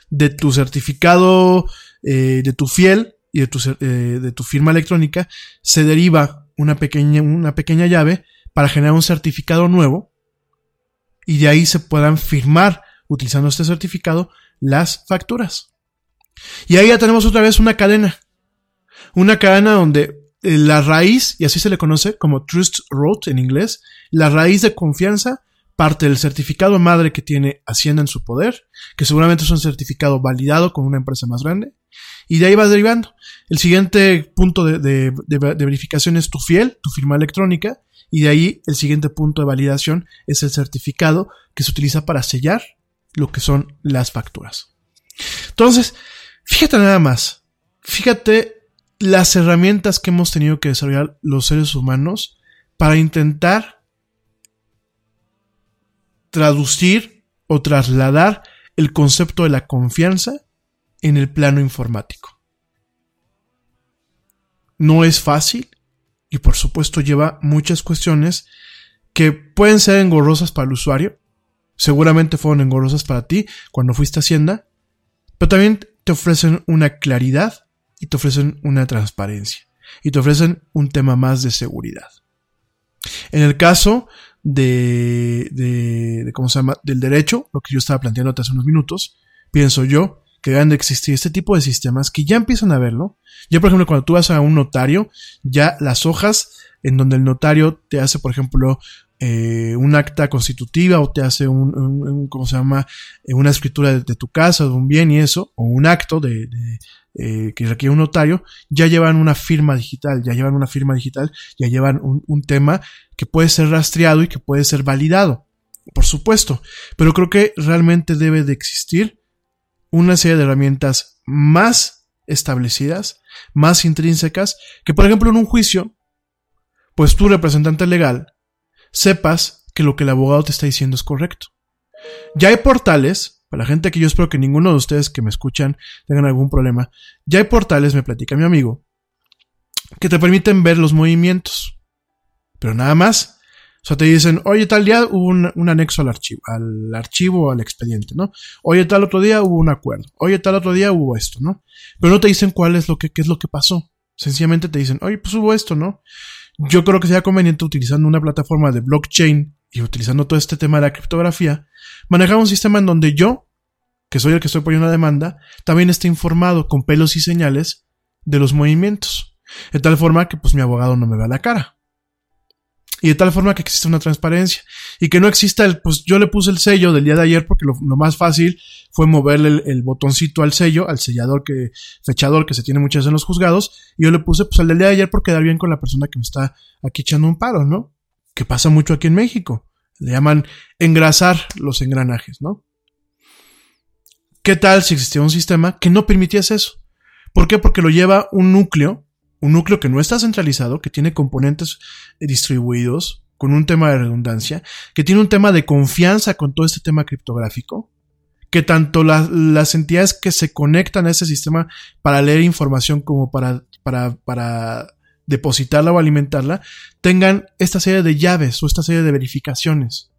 De tu certificado, eh, de tu fiel y de tu, eh, de tu firma electrónica, se deriva una pequeña, una pequeña llave para generar un certificado nuevo y de ahí se puedan firmar utilizando este certificado las facturas. Y ahí ya tenemos otra vez una cadena. Una cadena donde eh, la raíz, y así se le conoce como Trust Root en inglés, la raíz de confianza parte del certificado madre que tiene Hacienda en su poder, que seguramente es un certificado validado con una empresa más grande, y de ahí va derivando. El siguiente punto de, de- de- verificación es tu fiel, tu firma electrónica, y de ahí el siguiente punto de validación es el certificado que se utiliza para sellar lo que son las facturas. Entonces, fíjate nada más, fíjate las herramientas que hemos tenido que desarrollar los seres humanos para intentar traducir o trasladar el concepto de la confianza en el plano informático. No es fácil y por supuesto lleva muchas cuestiones que pueden ser engorrosas para el usuario, seguramente fueron engorrosas para ti cuando fuiste a Hacienda, pero también te ofrecen una claridad y te ofrecen una transparencia y te ofrecen un tema más de seguridad. En el caso de, de, de, ¿cómo se llama? Del derecho, lo que yo estaba planteando hace unos minutos, pienso yo que deben de existir este tipo de sistemas que ya empiezan a verlo. Ya, por ejemplo, cuando tú vas a un notario, ya las hojas en donde el notario te hace, por ejemplo, eh, un acta constitutiva o te hace un, un- un- ¿cómo se llama? Eh, una escritura de, tu casa, de un bien y eso, o un acto de, de, eh, que requiere un notario, ya llevan una firma digital, ya llevan una firma digital, ya llevan un, un tema que puede ser rastreado y que puede ser validado, por supuesto, pero creo que realmente debe de existir una serie de herramientas más establecidas, más intrínsecas, que por ejemplo en un juicio, pues tu representante legal, sepas que lo que el abogado te está diciendo es correcto. Ya hay portales, para la gente que yo espero que ninguno de ustedes que me escuchan tengan algún problema, ya hay portales, me platica mi amigo, que te permiten ver los movimientos. Pero nada más. O sea, te dicen, oye, tal día hubo un, un anexo al archivo, al archivo al expediente, ¿no? Oye, tal otro día hubo un acuerdo. Oye, tal otro día hubo esto, ¿no? Pero no te dicen cuál es lo que, qué es lo que pasó. Sencillamente te dicen, oye, pues hubo esto, ¿no? Yo creo que sería conveniente utilizando una plataforma de blockchain y utilizando todo este tema de la criptografía, manejar un sistema en donde yo, que soy el que estoy poniendo la demanda, también esté informado con pelos y señales de los movimientos. De tal forma que pues mi abogado no me vea la cara. Y de tal forma que exista una transparencia. Y que no exista el, pues yo le puse el sello del día de ayer porque lo, más fácil fue moverle el, botoncito al sello, al sellador que, fechador que se tiene muchas veces en los juzgados. Y yo le puse pues el del día de ayer por quedar bien con la persona que me está aquí echando un paro, ¿no? Que pasa mucho aquí en México. Le llaman engrasar los engranajes, ¿no? ¿Qué tal si existía un sistema que no permitiese eso? ¿Por qué? Porque lo lleva un núcleo, un núcleo que no está centralizado, que tiene componentes eh, distribuidos, con un tema de redundancia, que tiene un tema de confianza con todo este tema criptográfico, que tanto la- las entidades que se conectan a ese sistema para leer información como para, para, para depositarla o alimentarla, tengan esta serie de llaves o esta serie de verificaciones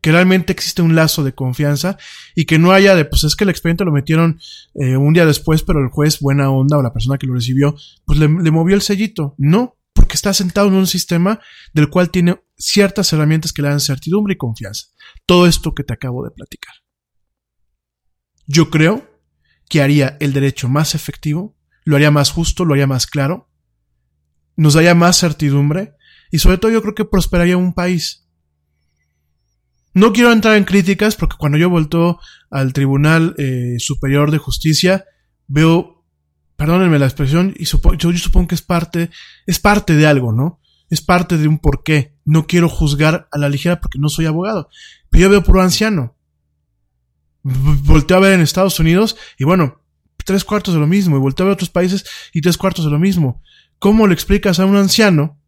que realmente existe un lazo de confianza y que no haya de, pues es que el expediente lo metieron eh, un día después, pero el juez, buena onda, o la persona que lo recibió, pues le, le movió el sellito. No, porque está sentado en un sistema del cual tiene ciertas herramientas que le dan certidumbre y confianza. Todo esto que te acabo de platicar. Yo creo que haría el derecho más efectivo, lo haría más justo, lo haría más claro, nos daría más certidumbre y sobre todo yo creo que prosperaría un país. No quiero entrar en críticas porque cuando yo vuelto al Tribunal eh, Superior de Justicia veo, perdónenme la expresión, y supo- yo, supongo que es parte, es parte de algo, ¿no? Es parte de un porqué. No quiero juzgar a la ligera porque no soy abogado. Pero yo veo puro anciano. Volteo a ver en Estados Unidos y bueno, tres cuartos de lo mismo. Y volteo a ver otros países y tres cuartos de lo mismo. ¿Cómo le explicas a un anciano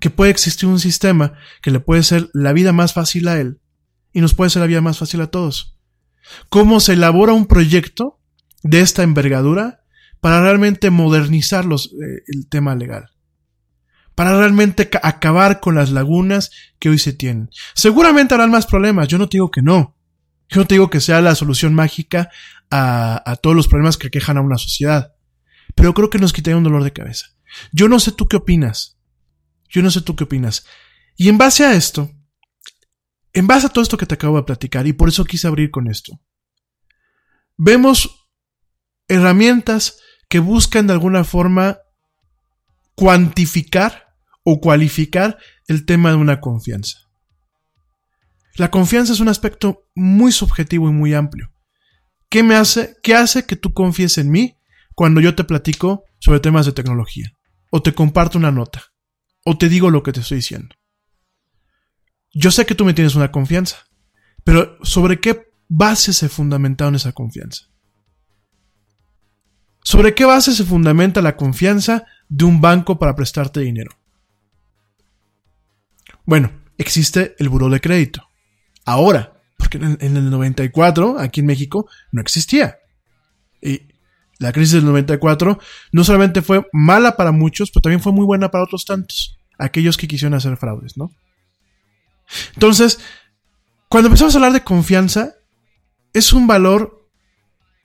que puede existir un sistema que le puede ser la vida más fácil a él y nos puede ser la vida más fácil a todos? ¿Cómo se elabora un proyecto de esta envergadura para realmente modernizar los, eh, el tema legal? Para realmente ca- acabar con las lagunas que hoy se tienen. Seguramente habrán más problemas, yo no te digo que no. Yo no te digo que sea la solución mágica a, a todos los problemas que quejan a una sociedad. Pero creo que nos quitaría un dolor de cabeza. Yo no sé tú qué opinas. Yo no sé tú qué opinas. Y en base a esto, en base a todo esto que te acabo de platicar, y por eso quise abrir con esto, vemos herramientas que buscan de alguna forma cuantificar o cualificar el tema de una confianza. La confianza es un aspecto muy subjetivo y muy amplio. ¿Qué me hace, qué hace que tú confíes en mí cuando yo te platico sobre temas de tecnología? O te comparto una nota. O te digo lo que te estoy diciendo. Yo sé que tú me tienes una confianza. Pero ¿sobre qué base se fundamenta en esa confianza? ¿Sobre qué base se fundamenta la confianza de un banco para prestarte dinero? Bueno, existe el buró de crédito. Ahora, porque en el 94, aquí en México, no existía. Y la crisis del 94 no solamente fue mala para muchos, pero también fue muy buena para otros tantos. Aquellos que quisieron hacer fraudes, ¿no? Entonces, cuando empezamos a hablar de confianza, es un valor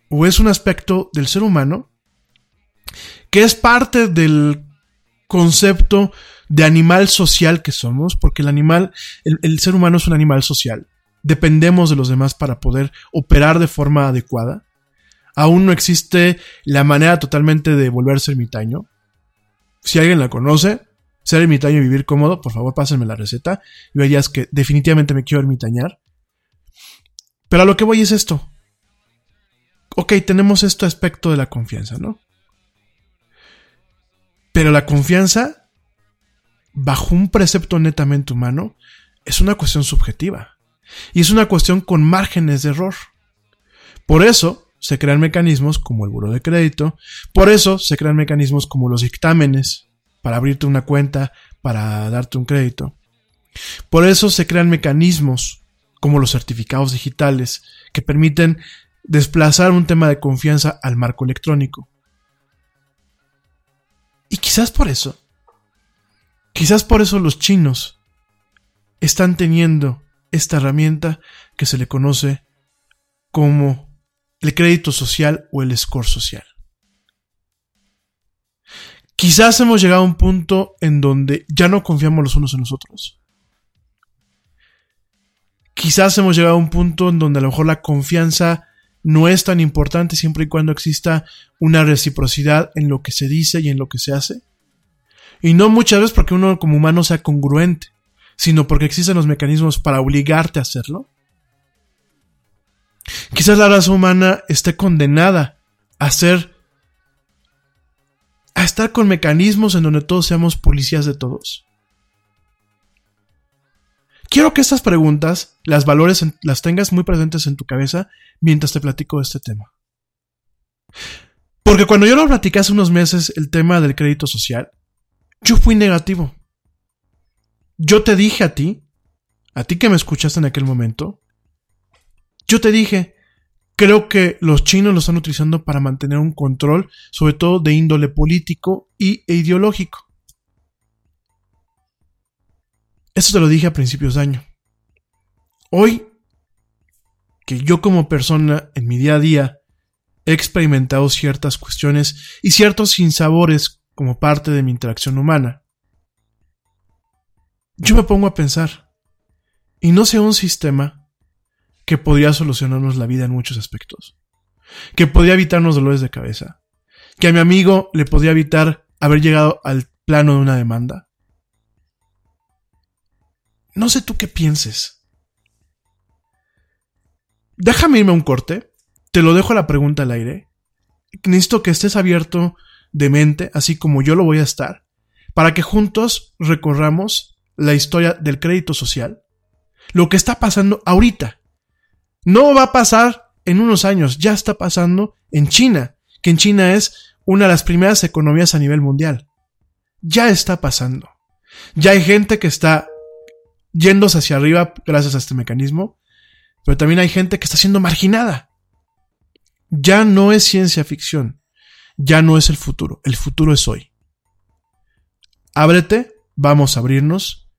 o es un aspecto del ser humano que es parte del concepto de animal social que somos, porque el animal, el, el, ser humano es un animal social. Dependemos de los demás para poder operar de forma adecuada. Aún no existe la manera totalmente de volverse ermitaño. Si alguien la conoce, ser ermitaño y vivir cómodo, por favor pásenme la receta y verías que definitivamente me quiero ermitañar. Pero a lo que voy es esto. Ok, tenemos este aspecto de la confianza, ¿no? Pero la confianza, bajo un precepto netamente humano, es una cuestión subjetiva. Y es una cuestión con márgenes de error. Por eso se crean mecanismos como el buro de crédito. Por eso se crean mecanismos como los dictámenes para abrirte una cuenta, para darte un crédito. Por eso se crean mecanismos como los certificados digitales que permiten desplazar un tema de confianza al marco electrónico. Y quizás por eso, quizás por eso los chinos están teniendo esta herramienta que se le conoce como el crédito social o el score social. Quizás hemos llegado a un punto en donde ya no confiamos los unos en los otros. Quizás hemos llegado a un punto en donde a lo mejor la confianza no es tan importante siempre y cuando exista una reciprocidad en lo que se dice y en lo que se hace. Y no muchas veces porque uno como humano sea congruente, sino porque existen los mecanismos para obligarte a hacerlo. Quizás la raza humana esté condenada a ser a estar con mecanismos en donde todos seamos policías de todos. Quiero que estas preguntas las valores, las tengas muy presentes en tu cabeza mientras te platico este tema. Porque cuando yo lo platicé hace unos meses el tema del crédito social, yo fui negativo. Yo te dije a ti, a ti que me escuchaste en aquel momento, yo te dije, creo que los chinos lo están utilizando para mantener un control, sobre todo de índole político y, e ideológico. Eso te lo dije a principios de año. Hoy, que yo como persona en mi día a día he experimentado ciertas cuestiones y ciertos sinsabores como parte de mi interacción humana, yo me pongo a pensar, y no sea un sistema que podría solucionarnos la vida en muchos aspectos, que podría evitarnos dolores de cabeza, que a mi amigo le podría evitar haber llegado al plano de una demanda. No sé tú qué pienses, déjame irme a un corte. Te lo dejo la pregunta al aire. Necesito que estés abierto de mente, así como yo lo voy a estar, para que juntos recorramos la historia del crédito social, lo que está pasando ahorita. No va a pasar en unos años, ya está pasando en China, que en China es una de las primeras economías a nivel mundial. Ya está pasando. Ya hay gente que está yéndose hacia arriba gracias a este mecanismo, pero también hay gente que está siendo marginada. Ya no es ciencia ficción, ya no es el futuro, el futuro es hoy. Ábrete, vamos a abrirnos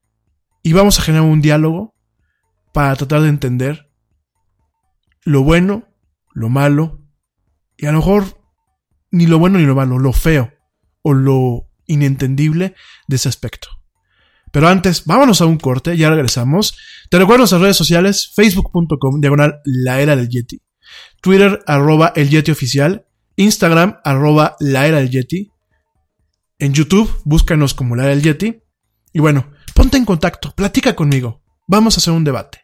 y vamos a generar un diálogo para tratar de entender lo bueno, lo malo y a lo mejor ni lo bueno ni lo malo, lo feo o lo inentendible de ese aspecto. Pero antes, vámonos a un corte, ya regresamos. Te recuerdo nuestras redes sociales, facebook.com, diagonal la era del Yeti, Twitter, arroba el Yeti oficial, Instagram, arroba la era del Yeti, en YouTube, búscanos como la era del Yeti. Y bueno, ponte en contacto, platica conmigo, vamos a hacer un debate.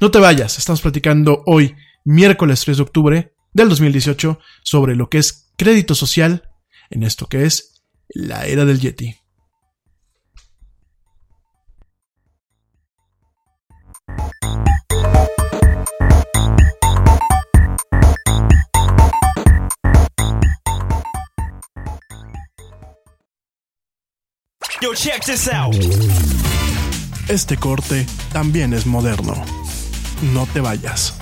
No te vayas, estamos platicando hoy, miércoles 3 de octubre del 2018, sobre lo que es crédito social en esto que es la era del Yeti. Yo, check this out. Este corte también es moderno. No te vayas.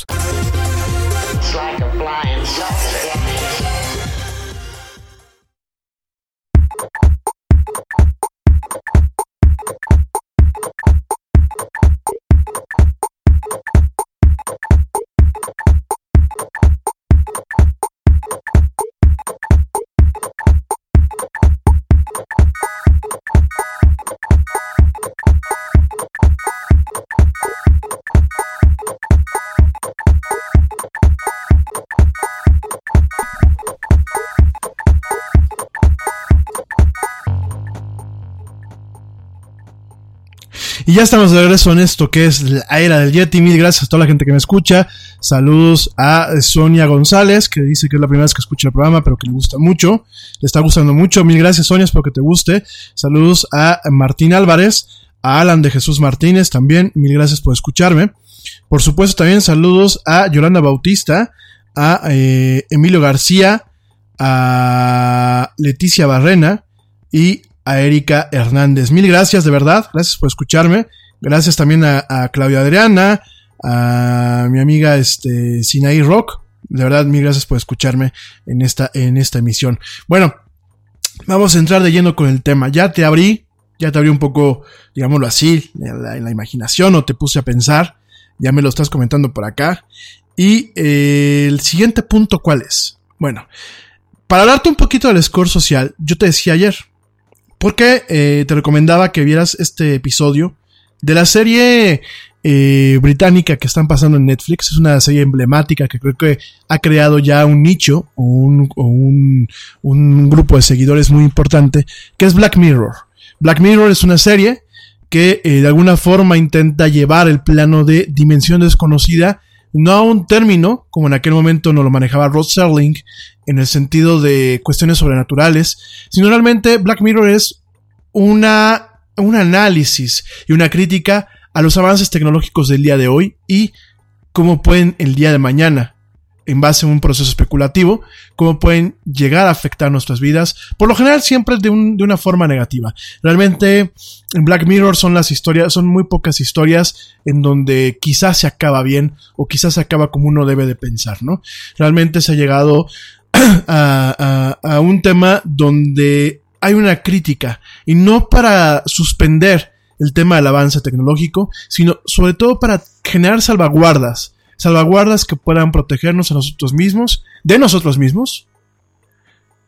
It's like a flying saucer. Y ya estamos de regreso en esto que es la era del Yeti. Mil gracias a toda la gente que me escucha. Saludos a Sonia González, que dice que es la primera vez que escucha el programa, pero que le gusta mucho. Le está gustando mucho. Mil gracias, Sonia, espero que te guste. Saludos a Martín Álvarez, a Alan de Jesús Martínez también. Mil gracias por escucharme. Por supuesto, también saludos a Yolanda Bautista, a eh, Emilio García, a Leticia Barrena y a Erika Hernández. Mil gracias, de verdad. Gracias por escucharme. Gracias también a, Claudia Adriana, a mi amiga este, Sinaí Rock. De verdad, mil gracias por escucharme en esta, en esta emisión. Bueno, vamos a entrar de lleno con el tema. Ya te abrí, ya te abrí un poco, digámoslo así, en la, en la imaginación o te puse a pensar. Ya me lo estás comentando por acá. Y eh, el siguiente punto, ¿cuál es? Bueno, para hablarte un poquito del score social, yo te decía ayer, porque eh, te recomendaba que vieras este episodio de la serie eh, británica que están pasando en Netflix. Es una serie emblemática que creo que ha creado ya un nicho o un, grupo de seguidores muy importante, que es Black Mirror. Black Mirror es una serie que eh, de alguna forma intenta llevar el plano de dimensión desconocida, no a un término, como en aquel momento no lo manejaba Rod Serling, en el sentido de cuestiones sobrenaturales, sino realmente Black Mirror es una, un análisis y una crítica a los avances tecnológicos del día de hoy y cómo pueden el día de mañana, en base a un proceso especulativo, cómo pueden llegar a afectar nuestras vidas, por lo general siempre de, un, de una forma negativa. Realmente en Black Mirror son las historias, son muy pocas historias en donde quizás se acaba bien o quizás se acaba como uno debe de pensar, ¿no? Realmente se ha llegado a, a, a un tema donde hay una crítica y no para suspender el tema del avance tecnológico, sino sobre todo para generar salvaguardas, salvaguardas que puedan protegernos a nosotros mismos, de nosotros mismos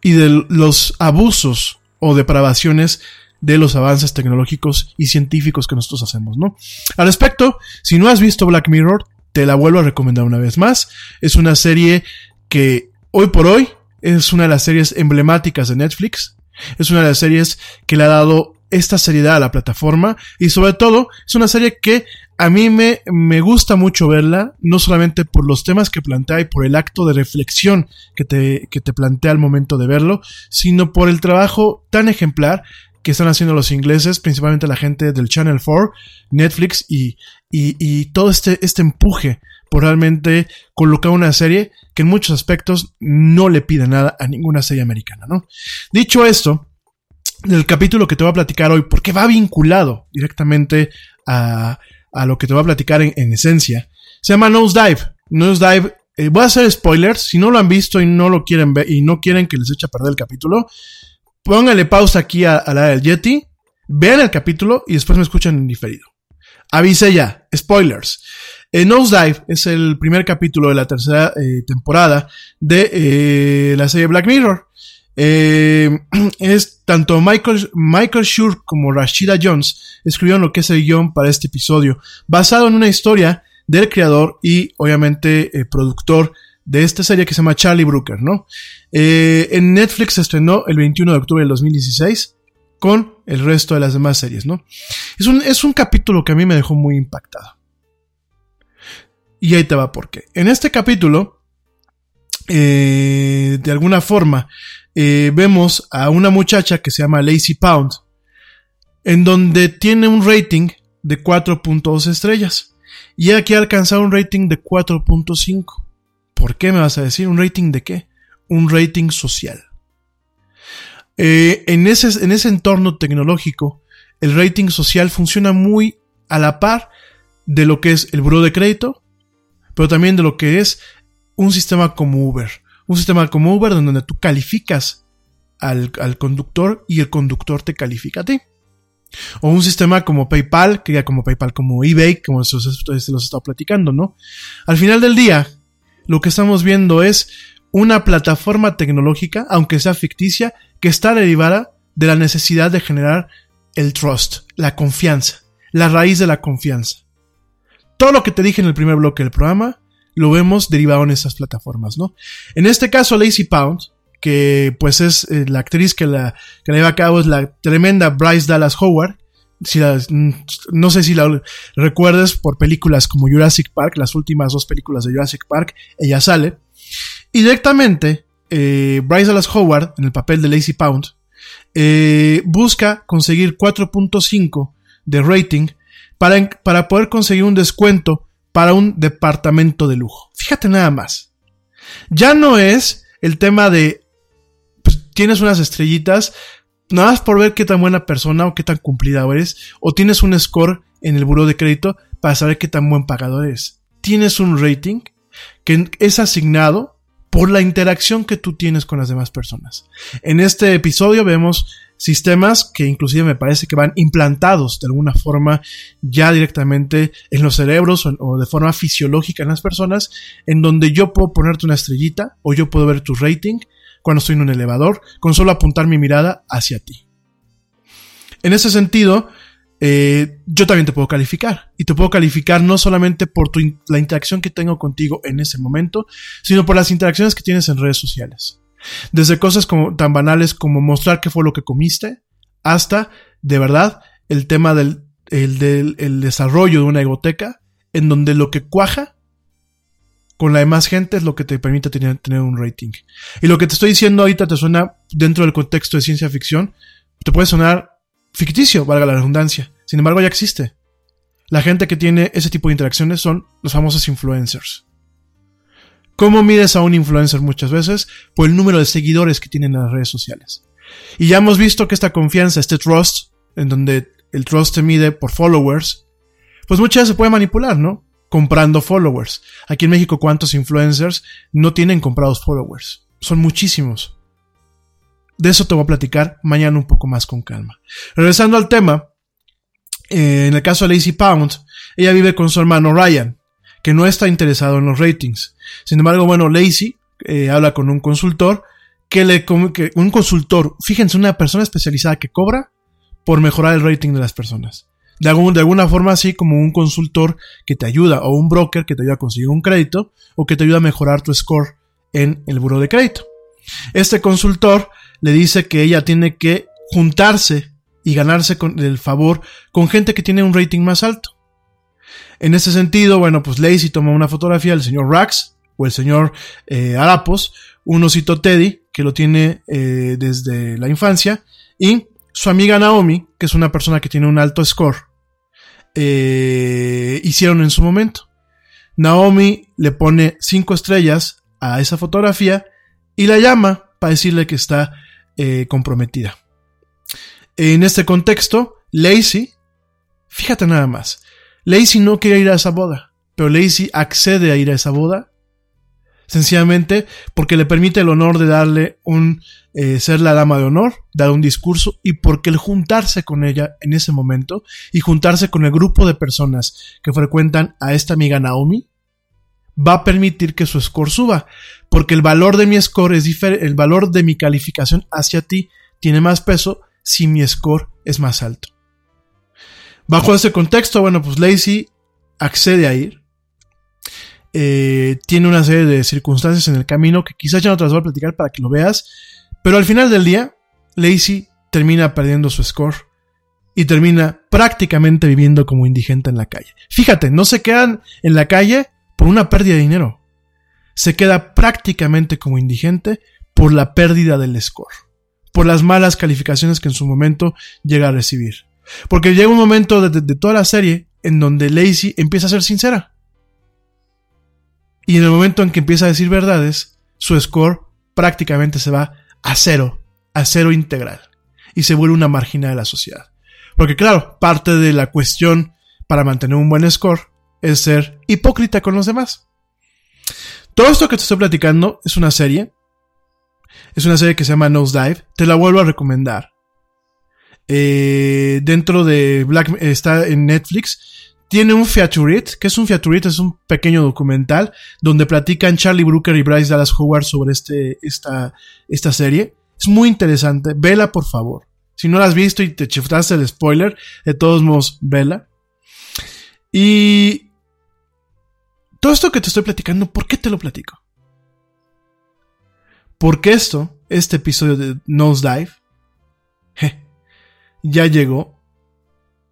y de los abusos o depravaciones de los avances tecnológicos y científicos que nosotros hacemos, ¿no? Al respecto, si no has visto Black Mirror, te la vuelvo a recomendar una vez más. Es una serie que hoy por hoy es una de las series emblemáticas de Netflix. Es una de las series que le ha dado esta seriedad a la plataforma y sobre todo es una serie que a mí me, me gusta mucho verla, no solamente por los temas que plantea y por el acto de reflexión que te, que te plantea al momento de verlo, sino por el trabajo tan ejemplar que están haciendo los ingleses, principalmente la gente del Channel 4, Netflix y, y, y todo este, este empuje por realmente colocar una serie que en muchos aspectos no le pide nada a ninguna serie americana, ¿no? Dicho esto, del capítulo que te voy a platicar hoy, porque va vinculado directamente a, a lo que te voy a platicar en, en esencia, se llama Nosedive. Nosedive, eh, voy a hacer spoilers, si no lo han visto y no lo quieren ver y no quieren que les eche a perder el capítulo, pónganle pausa aquí a, la del Yeti, vean el capítulo y después me escuchan en diferido. Avisé ya, spoilers. Eh, Nosedive es el primer capítulo de la tercera eh, temporada de eh, la serie Black Mirror. Eh, es tanto Michael, Michael Schur como Rashida Jones escribieron lo que es el guion para este episodio, basado en una historia del creador y obviamente eh, productor de esta serie que se llama Charlie Brooker, ¿no? Eh, en Netflix se estrenó el 21 de octubre del 2016 con el resto de las demás series, ¿no? Es un, es un capítulo que a mí me dejó muy impactado. Y ahí te va por qué. En este capítulo, eh, de alguna forma, eh, vemos a una muchacha que se llama Lacey Pound, en donde tiene un rating de 4.2 estrellas. Y aquí ha alcanzado un rating de 4.5. ¿Por qué me vas a decir? ¿Un rating de qué? Un rating social. Eh, en, ese, en ese entorno tecnológico, el rating social funciona muy a la par de lo que es el buro de crédito, pero también de lo que es un sistema como Uber. Un sistema como Uber donde tú calificas al, al conductor y el conductor te califica a ti. O un sistema como PayPal, que ya como PayPal, como eBay, como se los, se los he estado platicando, ¿no? Al final del día, lo que estamos viendo es una plataforma tecnológica, aunque sea ficticia, que está derivada de la necesidad de generar el trust, la confianza, la raíz de la confianza. Todo lo que te dije en el primer bloque del programa lo vemos derivado en esas plataformas, ¿no? En este caso, Lacey Pound, que pues es eh, la actriz que la, que la lleva a cabo, es la tremenda Bryce Dallas Howard. La, no sé si la recuerdes por películas como Jurassic Park, las últimas dos películas de Jurassic Park, ella sale. Y directamente, eh, Bryce Dallas Howard, en el papel de Lacey Pound, eh, busca conseguir 4.5 de rating para, para poder conseguir un descuento para un departamento de lujo. Fíjate nada más. Ya no es el tema de pues, tienes unas estrellitas, nada más por ver qué tan buena persona o qué tan cumplida eres, o tienes un score en el buro de crédito para saber qué tan buen pagador eres. Tienes un rating que es asignado por la interacción que tú tienes con las demás personas. En este episodio vemos sistemas que inclusive me parece que van implantados de alguna forma ya directamente en los cerebros o, de forma fisiológica en las personas, en donde yo puedo ponerte una estrellita o yo puedo ver tu rating cuando estoy en un elevador con solo apuntar mi mirada hacia ti. En ese sentido, eh, yo también te puedo calificar. Y te puedo calificar no solamente por tu, la interacción que tengo contigo en ese momento, sino por las interacciones que tienes en redes sociales. Desde cosas como, tan banales como mostrar qué fue lo que comiste, hasta, de verdad, el tema del, el, del el desarrollo de una egoteca, en donde lo que cuaja con la demás gente es lo que te permite tener, tener un rating. Y lo que te estoy diciendo ahorita te suena dentro del contexto de ciencia ficción, te puede sonar ficticio, valga la redundancia. Sin embargo, ya existe. La gente que tiene ese tipo de interacciones son los famosos influencers. ¿Cómo mides a un influencer muchas veces? Por el número de seguidores que tienen en las redes sociales. Y ya hemos visto que esta confianza, este trust, en donde el trust te mide por followers, pues muchas veces se puede manipular, ¿no? Comprando followers. Aquí en México, ¿cuántos influencers no tienen comprados followers? Son muchísimos. De eso te voy a platicar mañana un poco más con calma. Regresando al tema, eh, en el caso de Lacey Pound, ella vive con su hermano Ryan, que no está interesado en los ratings. Sin embargo, bueno, Lacey eh, habla con un consultor que le que un consultor, fíjense, una persona especializada que cobra por mejorar el rating de las personas. De, de alguna forma así como un consultor que te ayuda o un broker que te ayuda a conseguir un crédito o que te ayuda a mejorar tu score en el buro de crédito. Este consultor le dice que ella tiene que juntarse y ganarse con el favor con gente que tiene un rating más alto. En ese sentido, bueno, pues Lacey toma una fotografía del señor Rax o el señor eh, Arapos, un osito Teddy que lo tiene eh, desde la infancia y su amiga Naomi, que es una persona que tiene un alto score, eh, hicieron en su momento. Naomi le pone cinco estrellas a esa fotografía y la llama para decirle que está eh, comprometida. En este contexto, Lacey, fíjate nada más, Lacey no quiere ir a esa boda, pero Lacey accede a ir a esa boda sencillamente porque le permite el honor de darle un eh, ser la dama de honor, dar un discurso y porque el juntarse con ella en ese momento y juntarse con el grupo de personas que frecuentan a esta amiga Naomi va a permitir que su score suba, porque el valor de mi score es diferente, el valor de mi calificación hacia ti tiene más peso si mi score es más alto. Bajo ese contexto, bueno, pues Lacey accede a ir. Eh, tiene una serie de circunstancias en el camino que quizás ya no te las voy a platicar para que lo veas. Pero al final del día, Lacey termina perdiendo su score y termina prácticamente viviendo como indigente en la calle. Fíjate, no se quedan en la calle por una pérdida de dinero. Se queda prácticamente como indigente por la pérdida del score, por las malas calificaciones que en su momento llega a recibir. Porque llega un momento de, toda la serie en donde Lacey empieza a ser sincera. Y en el momento en que empieza a decir verdades, su score prácticamente se va a cero, a cero integral. Y se vuelve una margina de la sociedad. Porque claro, parte de la cuestión para mantener un buen score es ser hipócrita con los demás. Todo esto que te estoy platicando es una serie. Es una serie que se llama Nosedive. Te la vuelvo a recomendar. Eh, dentro de Black está en Netflix. Tiene un featurette. ¿Qué es un featurette? Es un pequeño documental donde platican Charlie Brooker y Bryce Dallas Howard sobre este, esta, esta serie. Es muy interesante. Vela, por favor. Si no la has visto y te chiftaste el spoiler, de todos modos, vela. Y todo esto que te estoy platicando, ¿por qué te lo platico? Porque esto, este episodio de Nosedive, ya llegó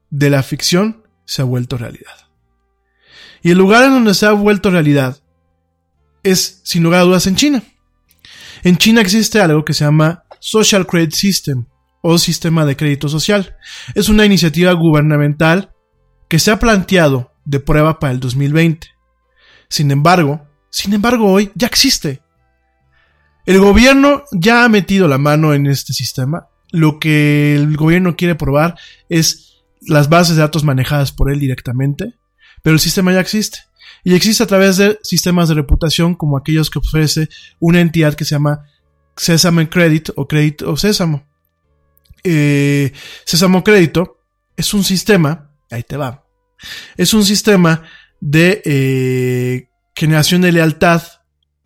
de la ficción, se ha vuelto realidad. Y el lugar en donde se ha vuelto realidad es, sin lugar a dudas, en China. En China existe algo que se llama Social Credit System o Sistema de Crédito Social. Es una iniciativa gubernamental que se ha planteado de prueba para el 2020. Sin embargo, sin embargo hoy ya existe. El gobierno ya ha metido la mano en este sistema. Lo que el gobierno quiere probar es las bases de datos manejadas por él directamente, pero el sistema ya existe. Y existe a través de sistemas de reputación como aquellos que ofrece una entidad que se llama Sesame Credit o Crédito Sésamo. Eh, Sésamo Crédito es un sistema, ahí te va, es un sistema de eh, generación de lealtad,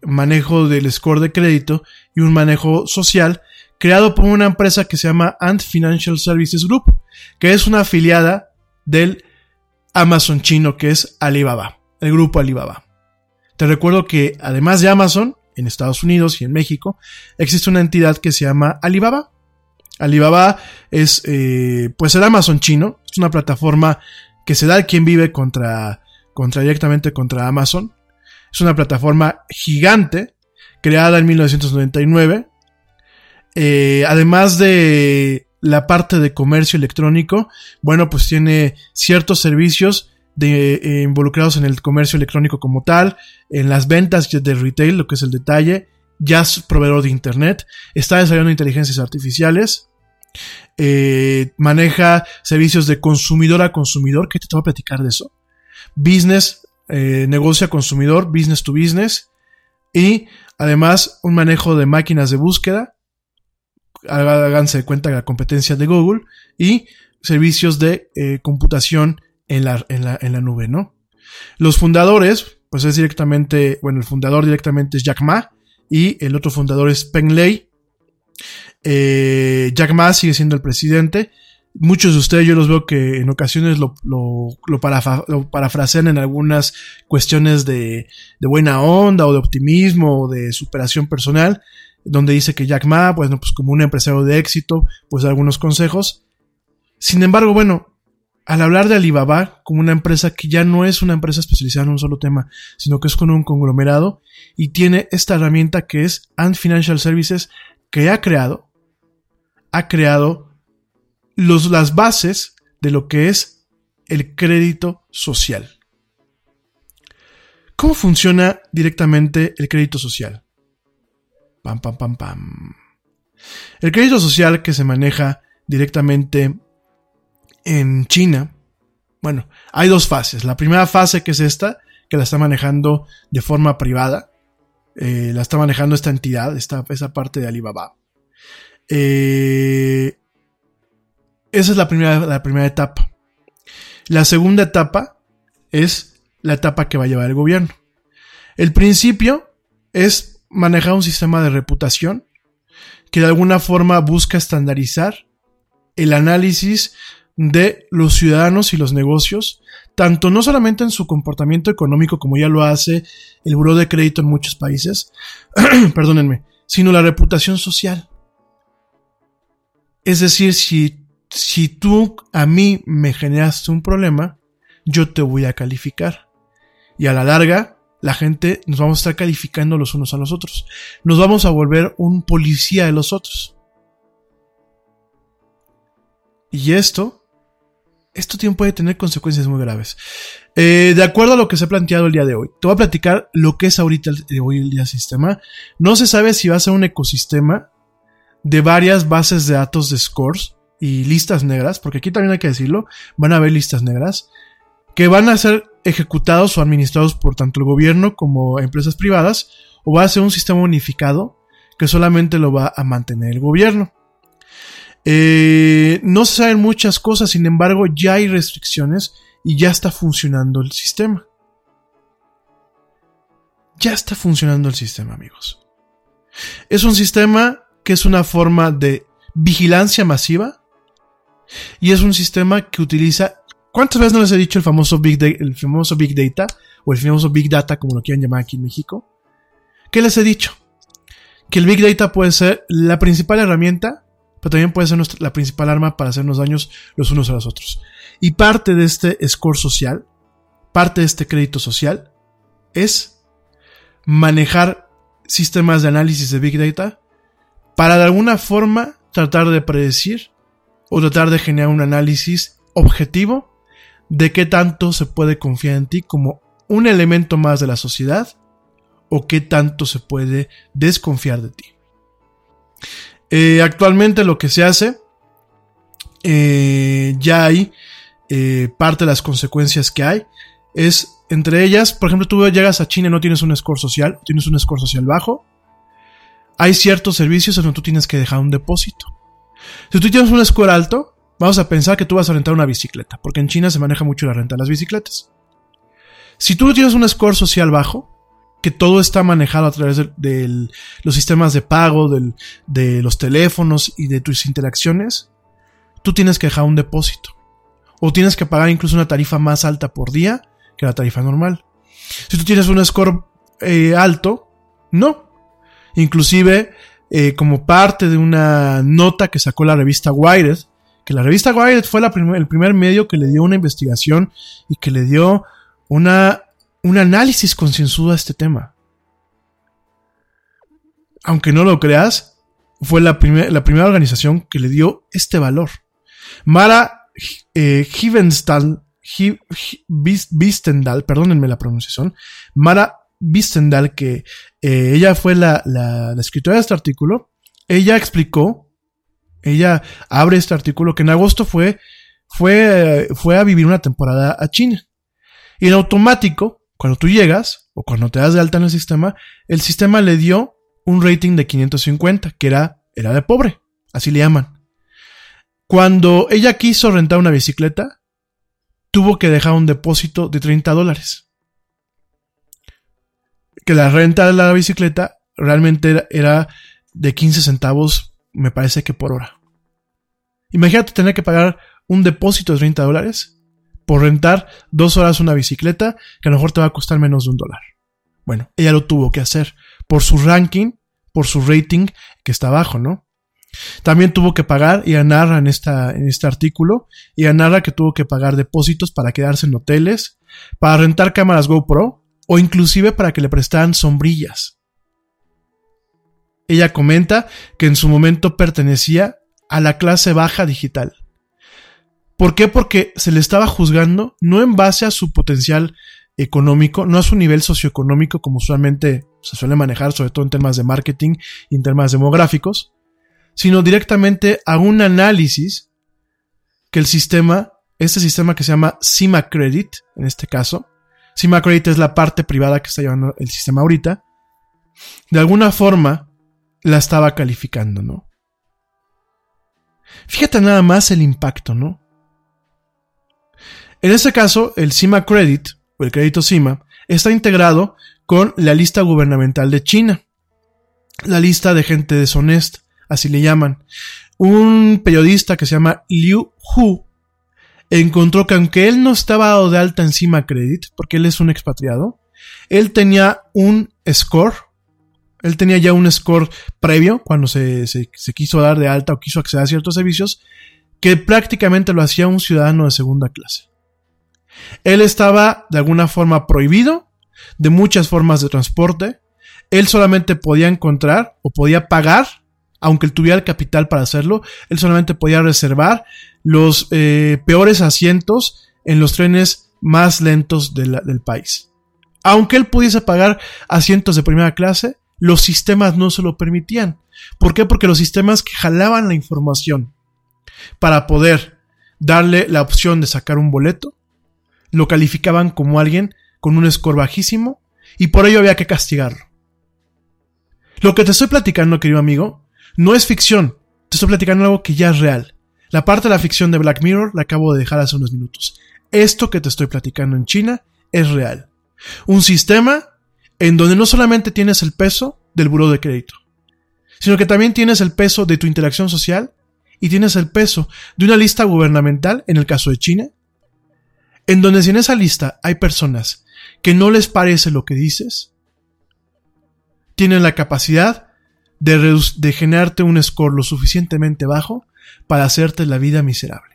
manejo del score de crédito y un manejo social creado por una empresa que se llama Ant Financial Services Group, que es una afiliada del Amazon chino que es Alibaba, el grupo Alibaba. Te recuerdo que además de Amazon, en Estados Unidos y en México, existe una entidad que se llama Alibaba. Alibaba es eh, pues el Amazon chino, es una plataforma que se da al quien vive contra, contra directamente contra Amazon. Es una plataforma gigante, creada en 1999. Eh, además de la parte de comercio electrónico, bueno, pues tiene ciertos servicios de, eh, involucrados en el comercio electrónico como tal, en las ventas de retail, lo que es el detalle, ya es proveedor de internet, está desarrollando inteligencias artificiales, eh, maneja servicios de consumidor a consumidor, que te voy a platicar de eso, business, eh, negocio a consumidor, business to business, y además un manejo de máquinas de búsqueda, háganse de cuenta la competencia de Google, y servicios de eh, computación en la, en, la, en la nube, ¿no? Los fundadores, pues es directamente, bueno, el fundador directamente es Jack Ma y el otro fundador es Peng Lei. Eh, Jack Ma sigue siendo el presidente. Muchos de ustedes yo los veo que en ocasiones lo, lo parafrasean en algunas cuestiones de, de buena onda o de optimismo o de superación personal, donde dice que Jack Ma, pues, no, pues como un empresario de éxito, pues da algunos consejos. Sin embargo, bueno, al hablar de Alibaba como una empresa que ya no es una empresa especializada en un solo tema, sino que es con un conglomerado y tiene esta herramienta que es Ant Financial Services que ha creado, ha creado los, las bases de lo que es el crédito social. ¿Cómo funciona directamente el crédito social? Pam, pam, pam, pam. El crédito social que se maneja directamente en China, bueno, hay dos fases. La primera fase que es esta, que la está manejando de forma privada, eh, la está manejando esta entidad, esta, esa parte de Alibaba. Eh, esa es la primera, la primera etapa. La segunda etapa es la etapa que va a llevar el gobierno. El principio es manejar un sistema de reputación que de alguna forma busca estandarizar el análisis de los ciudadanos y los negocios, tanto no solamente en su comportamiento económico como ya lo hace el Buró de Crédito en muchos países, perdónenme, sino la reputación social. Es decir, si, si tú a mí me generaste un problema, yo te voy a calificar. Y a la larga, la gente nos vamos a estar calificando los unos a los otros. Nos vamos a volver un policía de los otros. Y esto, esto tiene- puede tener consecuencias muy graves. Eh, de acuerdo a lo que se ha planteado el día de hoy, te voy a platicar lo que es ahorita el, hoy el día sistema. No se sabe si va a ser un ecosistema de varias bases de datos de scores y listas negras, porque aquí también hay que decirlo, van a haber listas negras que van a ser ejecutados o administrados por tanto el gobierno como empresas privadas, o va a ser un sistema unificado que solamente lo va a mantener el gobierno. Eh, no se saben muchas cosas, sin embargo, ya hay restricciones y ya está funcionando el sistema. Ya está funcionando el sistema, amigos. Es un sistema que es una forma de vigilancia masiva y es un sistema que utiliza. ¿Cuántas veces no les he dicho el famoso Big, el famoso Big Data o el famoso Big Data, como lo quieran llamar aquí en México? ¿Qué les he dicho? Que el Big Data puede ser la principal herramienta, pero también puede ser la principal arma para hacernos daños los unos a los otros. Y parte de este score social, parte de este crédito social, es manejar sistemas de análisis de Big Data para de alguna forma tratar de predecir o tratar de generar un análisis objetivo de qué tanto se puede confiar en ti como un elemento más de la sociedad o qué tanto se puede desconfiar de ti. Eh, actualmente lo que se hace, eh, ya hay eh, parte de las consecuencias que hay, es entre ellas, por ejemplo, tú llegas a China y no tienes un score social, tienes un score social bajo, hay ciertos servicios en donde tú tienes que dejar un depósito. Si tú tienes un score alto, vamos a pensar que tú vas a rentar una bicicleta, porque en China se maneja mucho la renta de las bicicletas. Si tú tienes un score social bajo, que todo está manejado a través de, los sistemas de pago, de los teléfonos y de tus interacciones, tú tienes que dejar un depósito. O tienes que pagar incluso una tarifa más alta por día que la tarifa normal. Si tú tienes un score eh, alto, no. Inclusive, eh, como parte de una nota que sacó la revista Wired, que la revista Wired fue el primer medio que le dio una investigación y que le dio una, un análisis concienzudo a este tema. Aunque no lo creas, fue la, la primera organización que le dio este valor. Mara eh, Bistendal, perdónenme la pronunciación, Mara Bistendal, que eh, ella fue la- la escritora de este artículo, ella explicó, ella abre este artículo que en agosto fue, fue, fue a vivir una temporada a China. Y en automático, cuando tú llegas, o cuando te das de alta en el sistema, el sistema le dio un rating de 550, que era, era de pobre, así le llaman. Cuando ella quiso rentar una bicicleta, tuvo que dejar un depósito de 30 dólares. Que la renta de la bicicleta realmente era, era de 15 centavos, me parece que por hora. Imagínate tener que pagar un depósito de 30 dólares por rentar dos horas una bicicleta que a lo mejor te va a costar menos de un dólar. Bueno, ella lo tuvo que hacer por su ranking, por su rating que está abajo, ¿no? También tuvo que pagar, y narra en, esta, en este artículo, y narra que tuvo que pagar depósitos para quedarse en hoteles, para rentar cámaras GoPro, o inclusive para que le prestaran sombrillas. Ella comenta que en su momento pertenecía a la clase baja digital. ¿Por qué? Porque se le estaba juzgando no en base a su potencial económico, no a su nivel socioeconómico como usualmente se suele manejar, sobre todo en temas de marketing y en temas demográficos, sino directamente a un análisis que el sistema, este sistema que se llama Cima Credit, en este caso, Cima Credit es la parte privada que está llevando el sistema ahorita, de alguna forma la estaba calificando, ¿no? Fíjate nada más el impacto, ¿no? En este caso, el CIMA Credit, o el crédito CIMA, está integrado con la lista gubernamental de China. La lista de gente deshonesta, así le llaman. Un periodista que se llama Liu Hu encontró que aunque él no estaba dado de alta en CIMA Credit, porque él es un expatriado, él tenía un score, él tenía ya un score previo cuando se, se, quiso dar de alta o quiso acceder a ciertos servicios, que prácticamente lo hacía un ciudadano de segunda clase. Él estaba de alguna forma prohibido de muchas formas de transporte. Él solamente podía encontrar o podía pagar, aunque él tuviera el capital para hacerlo, él solamente podía reservar los eh, peores asientos en los trenes más lentos del país. Aunque él pudiese pagar asientos de primera clase, los sistemas no se lo permitían. ¿Por qué? Porque los sistemas que jalaban la información para poder darle la opción de sacar un boleto, lo calificaban como alguien con un score bajísimo y por ello había que castigarlo. Lo que te estoy platicando, querido amigo, no es ficción, te estoy platicando algo que ya es real. La parte de la ficción de Black Mirror la acabo de dejar hace unos minutos. Esto que te estoy platicando en China es real. Un sistema en donde no solamente tienes el peso del buró de crédito, sino que también tienes el peso de tu interacción social y tienes el peso de una lista gubernamental, en el caso de China, en donde si en esa lista hay personas que no les parece lo que dices, tienen la capacidad de, de generarte un score lo suficientemente bajo para hacerte la vida miserable.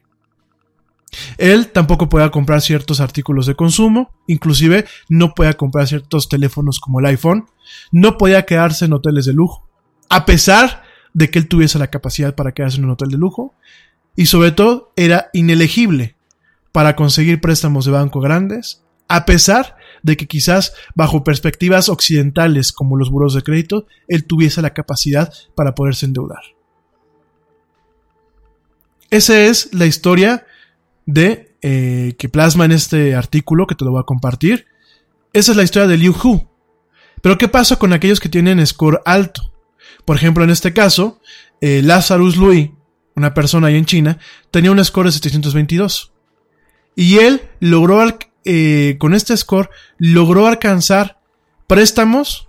Él tampoco puede comprar ciertos artículos de consumo, inclusive no puede comprar ciertos teléfonos como el iPhone, no podía quedarse en hoteles de lujo, a pesar de que él tuviese la capacidad para quedarse en un hotel de lujo, y sobre todo era inelegible para conseguir préstamos de banco grandes, a pesar de que quizás bajo perspectivas occidentales como los buros de crédito, él tuviese la capacidad para poderse endeudar. Esa es la historia de eh, que plasma en este artículo que te lo voy a compartir. Esa es la historia de Liu Hu. Pero ¿qué pasa con aquellos que tienen score alto? Por ejemplo, en este caso, eh, Lazarus Louis, una persona ahí en China, tenía un score de 722. Y él logró, eh, con este score, logró alcanzar préstamos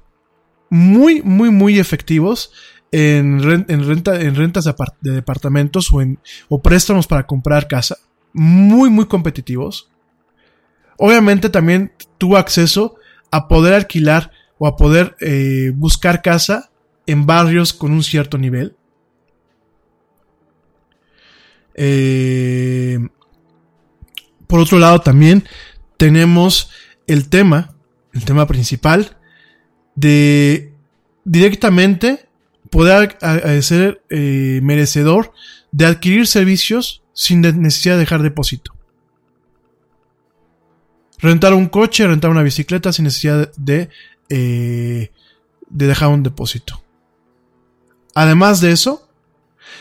muy, muy, muy efectivos en, en renta, en rentas de, de departamentos o, en, o préstamos para comprar casa. Muy, muy competitivos. Obviamente también tuvo acceso a poder alquilar o a poder eh, buscar casa en barrios con un cierto nivel. Eh, por otro lado, también tenemos el tema, el tema principal, de directamente poder ser eh, merecedor de adquirir servicios sin necesidad de dejar depósito. Rentar un coche, rentar una bicicleta sin necesidad de, eh, de dejar un depósito. Además de eso,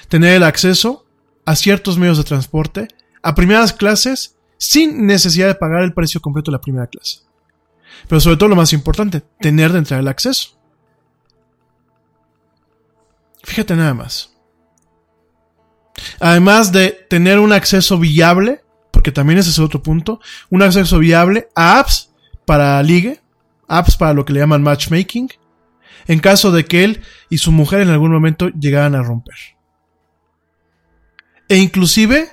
tener el acceso a ciertos medios de transporte, a primeras clases, sin necesidad de pagar el precio completo de la primera clase. Pero sobre todo lo más importante, tener de entrar el acceso. Fíjate nada más. Además de tener un acceso viable, porque también ese es otro punto, un acceso viable a apps para ligue, apps para lo que le llaman matchmaking, en caso de que él y su mujer en algún momento llegaran a romper. E inclusive,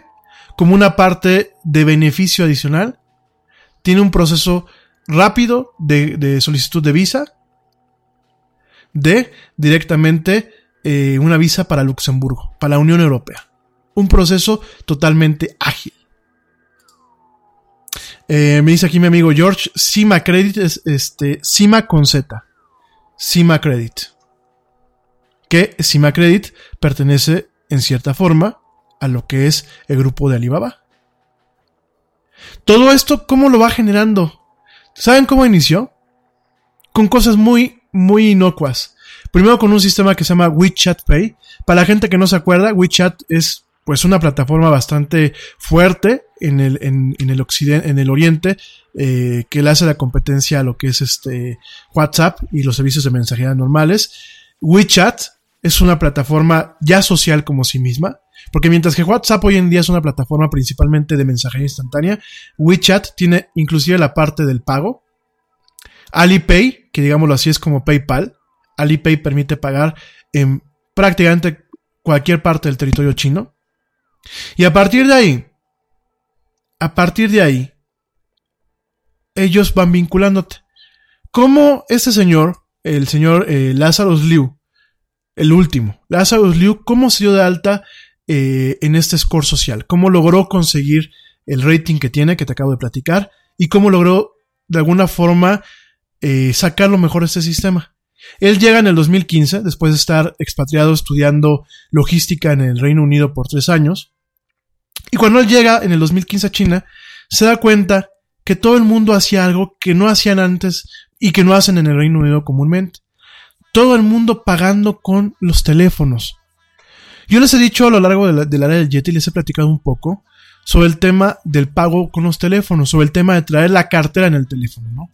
como una parte de beneficio adicional, tiene un proceso rápido de, de solicitud de visa, de directamente eh, una visa para Luxemburgo, para la Unión Europea. Un proceso totalmente ágil. Eh, me dice aquí mi amigo George, Cima Credit es este, Cima con Z. Cima Credit. Que Cima Credit pertenece en cierta forma a lo que es el grupo de Alibaba. Todo esto, ¿cómo lo va generando? ¿Saben cómo inició? Con cosas muy, muy inocuas. Primero con un sistema que se llama WeChat Pay. Para la gente que no se acuerda, WeChat es pues una plataforma bastante fuerte en el, en, el occidente, en el oriente, eh, que le hace la competencia a lo que es este WhatsApp y los servicios de mensajería normales. WeChat es una plataforma ya social como sí misma, porque mientras que WhatsApp hoy en día es una plataforma principalmente de mensajería instantánea, WeChat tiene inclusive la parte del pago. Alipay, que digámoslo así es como PayPal, Alipay permite pagar en prácticamente cualquier parte del territorio chino. Y a partir de ahí, a partir de ahí, ellos van vinculándote. ¿Cómo este señor, el señor eh, Lazarus Liu, el último, Lazarus Liu, cómo se dio de alta eh, en este score social? ¿Cómo logró conseguir el rating que tiene, que te acabo de platicar? ¿Y cómo logró, de alguna forma, eh, sacar lo mejor de este sistema? Él llega en el 2015, después de estar expatriado estudiando logística en el Reino Unido por tres años. Y cuando él llega en el 2015 a China, se da cuenta que todo el mundo hacía algo que no hacían antes y que no hacen en el Reino Unido comúnmente. Todo el mundo pagando con los teléfonos. Yo les he dicho a lo largo del área del Yeti, les he platicado un poco sobre el tema del pago con los teléfonos, sobre el tema de traer la cartera en el teléfono, ¿no?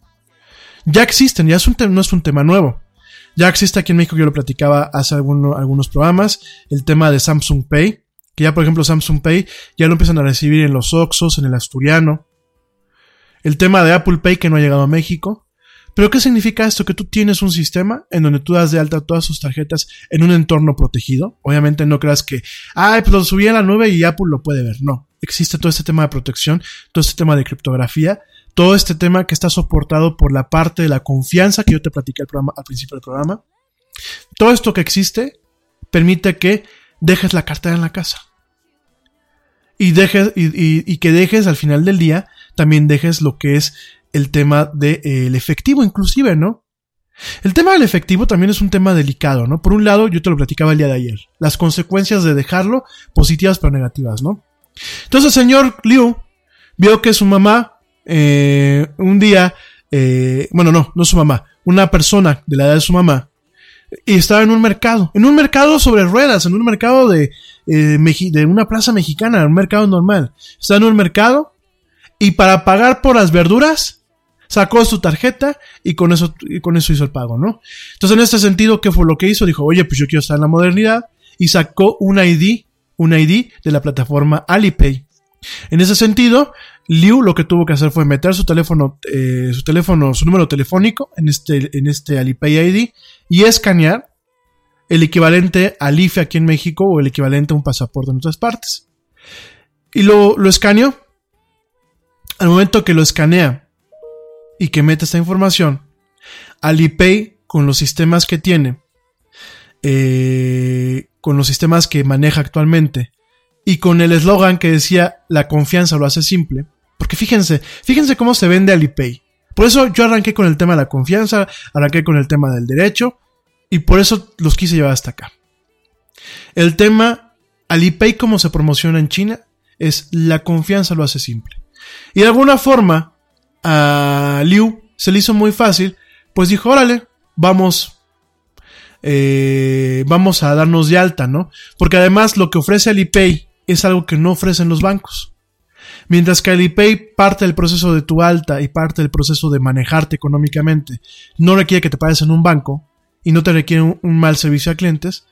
Ya existen, ya no es un tema nuevo. Ya existe aquí en México, yo lo platicaba hace algunos programas, el tema de Samsung Pay, que ya por ejemplo Samsung Pay ya lo empiezan a recibir en los Oxos, en el Asturiano. El tema de Apple Pay que no ha llegado a México. Pero ¿qué significa esto? Que tú tienes un sistema en donde tú das de alta todas sus tarjetas en un entorno protegido. Obviamente no creas que, ay, pues lo subí a la nube y Apple lo puede ver. No. Existe todo este tema de protección, todo este tema de criptografía, todo este tema que está soportado por la parte de la confianza que yo te platiqué al, programa, al principio del programa. Todo esto que existe permite que dejes la cartera en la casa. Y, dejes, y, que dejes al final del día, también dejes lo que es el tema del de, eh, efectivo inclusive, ¿no? El tema del efectivo también es un tema delicado, ¿no? Por un lado, yo te lo platicaba el día de ayer, las consecuencias de dejarlo, positivas pero negativas, ¿no? Entonces el señor Liu vio que su mamá, eh, un día, eh, bueno, no, no su mamá, una persona de la edad de su mamá, y estaba en un mercado, en un mercado sobre ruedas, en un mercado de, eh, de una plaza mexicana, un mercado normal. Estaba en un mercado y para pagar por las verduras sacó su tarjeta y con eso, con eso hizo el pago, ¿no? Entonces en este sentido, ¿qué fue lo que hizo? Dijo, oye, pues yo quiero estar en la modernidad y sacó un ID, un ID de la plataforma Alipay. En ese sentido, Liu lo que tuvo que hacer fue meter su teléfono, eh, su teléfono, su número telefónico en este, en este Alipay ID y escanear el equivalente al IFE aquí en México o el equivalente a un pasaporte en otras partes. Y lo, lo escaneó. Al momento que lo escanea y que mete esta información, Alipay con los sistemas que tiene, eh, con los sistemas que maneja actualmente, y con el eslogan que decía la confianza lo hace simple. Porque fíjense, fíjense cómo se vende Alipay. Por eso yo arranqué con el tema de la confianza, arranqué con el tema del derecho y por eso los quise llevar hasta acá. El tema Alipay como se promociona en China es la confianza lo hace simple. Y de alguna forma a Liu se le hizo muy fácil, pues dijo, órale, vamos eh, vamos a darnos de alta, ¿no? Porque además lo que ofrece Alipay es algo que no ofrecen los bancos. Mientras que Alipay parte del proceso de tu alta y parte del proceso de manejarte económicamente no requiere que te pagues en un banco y no te requiere un, mal servicio a clientes,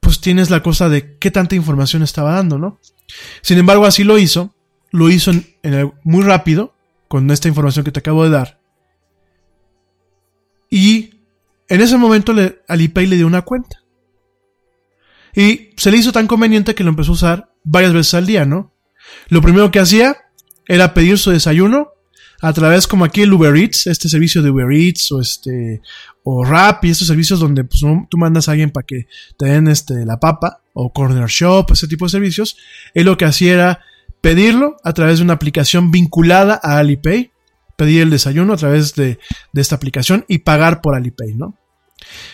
pues tienes la cosa de qué tanta información estaba dando, ¿no? Sin embargo, así lo hizo, lo hizo muy rápido, con esta información que te acabo de dar. Y en ese momento le, Alipay le dio una cuenta. Y se le hizo tan conveniente que lo empezó a usar varias veces al día, ¿no? Lo primero que hacía era pedir su desayuno a través como aquí el Uber Eats, este servicio de Uber Eats o este o Rap y estos servicios donde pues, tú mandas a alguien para que te den este la papa o Corner Shop, ese tipo de servicios. Él lo que hacía era pedirlo a través de una aplicación vinculada a Alipay, pedir el desayuno a través de, de esta aplicación y pagar por Alipay, ¿no?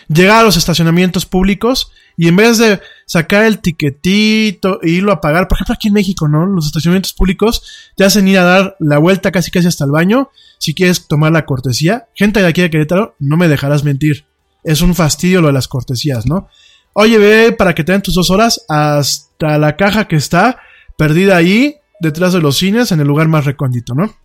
Llegar a los estacionamientos públicos y en vez de sacar el tiquetito e irlo a pagar, por ejemplo aquí en México, ¿no? Los estacionamientos públicos te hacen ir a dar la vuelta casi casi hasta el baño si quieres tomar la cortesía. Gente de aquí de Querétaro, no me dejarás mentir. Es un fastidio lo de las cortesías, ¿no? Oye, ve para que te den tus dos horas hasta la caja que está perdida ahí detrás de los cines en el lugar más recóndito, ¿no?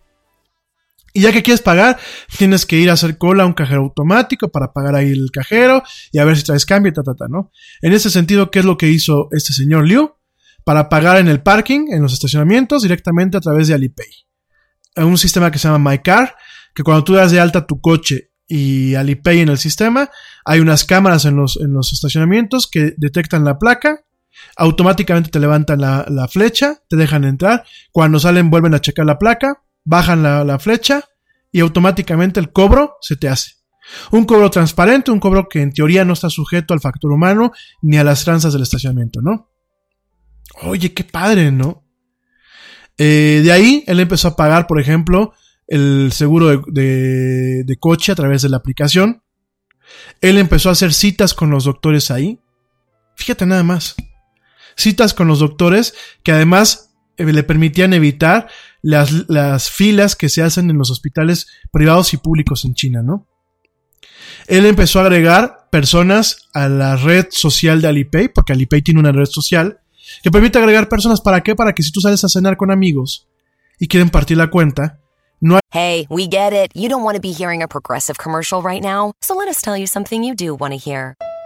Y ya que quieres pagar, tienes que ir a hacer cola a un cajero automático para pagar ahí el cajero y a ver si traes cambio, ta, ta, ta, ¿no? En ese sentido, ¿qué es lo que hizo este señor Liu? Para pagar en el parking, en los estacionamientos, directamente a través de Alipay. Un sistema que se llama MyCar, que cuando tú das de alta tu coche y Alipay en el sistema, hay unas cámaras en los, en los estacionamientos que detectan la placa, automáticamente te levantan la, la flecha, te dejan entrar, cuando salen vuelven a checar la placa, bajan la, flecha y automáticamente el cobro se te hace. Un cobro transparente, un cobro que en teoría no está sujeto al factor humano ni a las tranzas del estacionamiento, ¿no? Oye, qué padre, ¿no? Eh, de ahí él empezó a pagar, por ejemplo, el seguro de, de, coche a través de la aplicación. Él empezó a hacer citas con los doctores ahí. Fíjate nada más. Citas con los doctores que además le permitían evitar las, las filas que se hacen en los hospitales privados y públicos en China, ¿no? Él empezó a agregar personas a la red social de Alipay, porque Alipay tiene una red social, que permite agregar personas para qué? Para que si tú sales a cenar con amigos y quieren partir la cuenta, no hay... Hey, we get it. You don't want to be hearing a progressive commercial right now, so let us tell you something you do want to hear.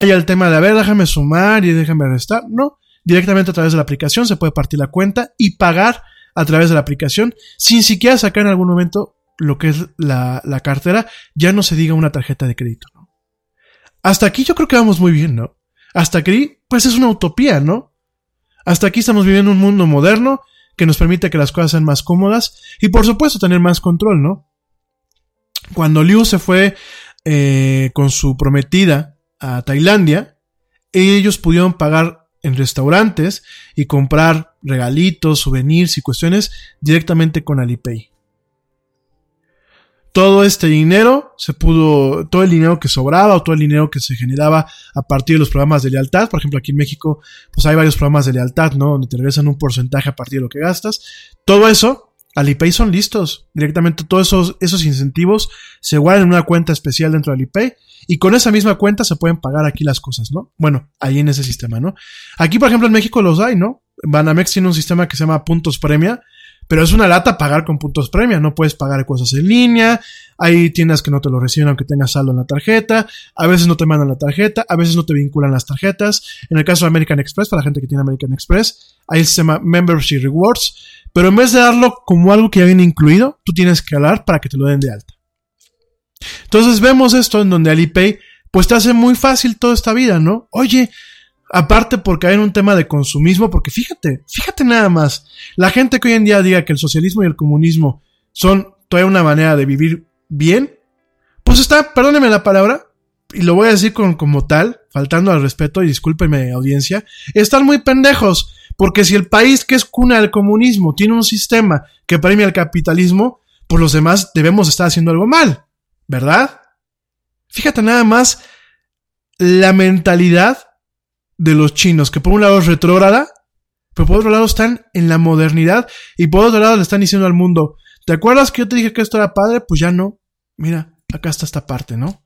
Hay el tema de, a ver, déjame sumar y déjame restar. No, directamente a través de la aplicación se puede partir la cuenta y pagar a través de la aplicación sin siquiera sacar en algún momento lo que es la, la cartera, ya no se diga una tarjeta de crédito. ¿no? Hasta aquí yo creo que vamos muy bien, ¿no? Hasta aquí, pues es una utopía, ¿no? Hasta aquí estamos viviendo un mundo moderno que nos permite que las cosas sean más cómodas y por supuesto tener más control, ¿no? Cuando Liu se fue eh, con su prometida a Tailandia, ellos pudieron pagar en restaurantes y comprar regalitos, souvenirs y cuestiones directamente con Alipay. Todo este dinero se pudo, todo el dinero que sobraba o todo el dinero que se generaba a partir de los programas de lealtad, por ejemplo aquí en México pues hay varios programas de lealtad, ¿no? Donde te regresan un porcentaje a partir de lo que gastas. Todo eso Alipay son listos. Directamente todos esos, esos incentivos se guardan en una cuenta especial dentro de Alipay y con esa misma cuenta se pueden pagar aquí las cosas, ¿no? Bueno, ahí en ese sistema, ¿no? Aquí, por ejemplo, en México los hay, ¿no? Banamex tiene un sistema que se llama Puntos Premia, pero es una lata pagar con puntos premia, no puedes pagar cosas en línea, hay tiendas que no te lo reciben aunque tengas saldo en la tarjeta, a veces no te mandan la tarjeta, a veces no te vinculan las tarjetas. En el caso de American Express, para la gente que tiene American Express, hay el sistema Membership Rewards, pero en vez de darlo como algo que ya viene incluido, tú tienes que hablar para que te lo den de alta. Entonces vemos esto en donde Alipay pues te hace muy fácil toda esta vida, ¿no? Oye, aparte porque hay un tema de consumismo, porque fíjate, fíjate nada más, la gente que hoy en día diga que el socialismo y el comunismo son toda una manera de vivir bien, pues está, perdóneme la palabra, y lo voy a decir con, como tal, faltando al respeto, y discúlpenme audiencia, están muy pendejos, porque si el país que es cuna del comunismo tiene un sistema que premia el capitalismo, pues los demás debemos estar haciendo algo mal, ¿verdad? Fíjate nada más la mentalidad de los chinos, que por un lado es retrógrada, pero por otro lado están en la modernidad y por otro lado le están diciendo al mundo, ¿te acuerdas que yo te dije que esto era padre? Pues ya no. Mira, acá está esta parte, ¿no?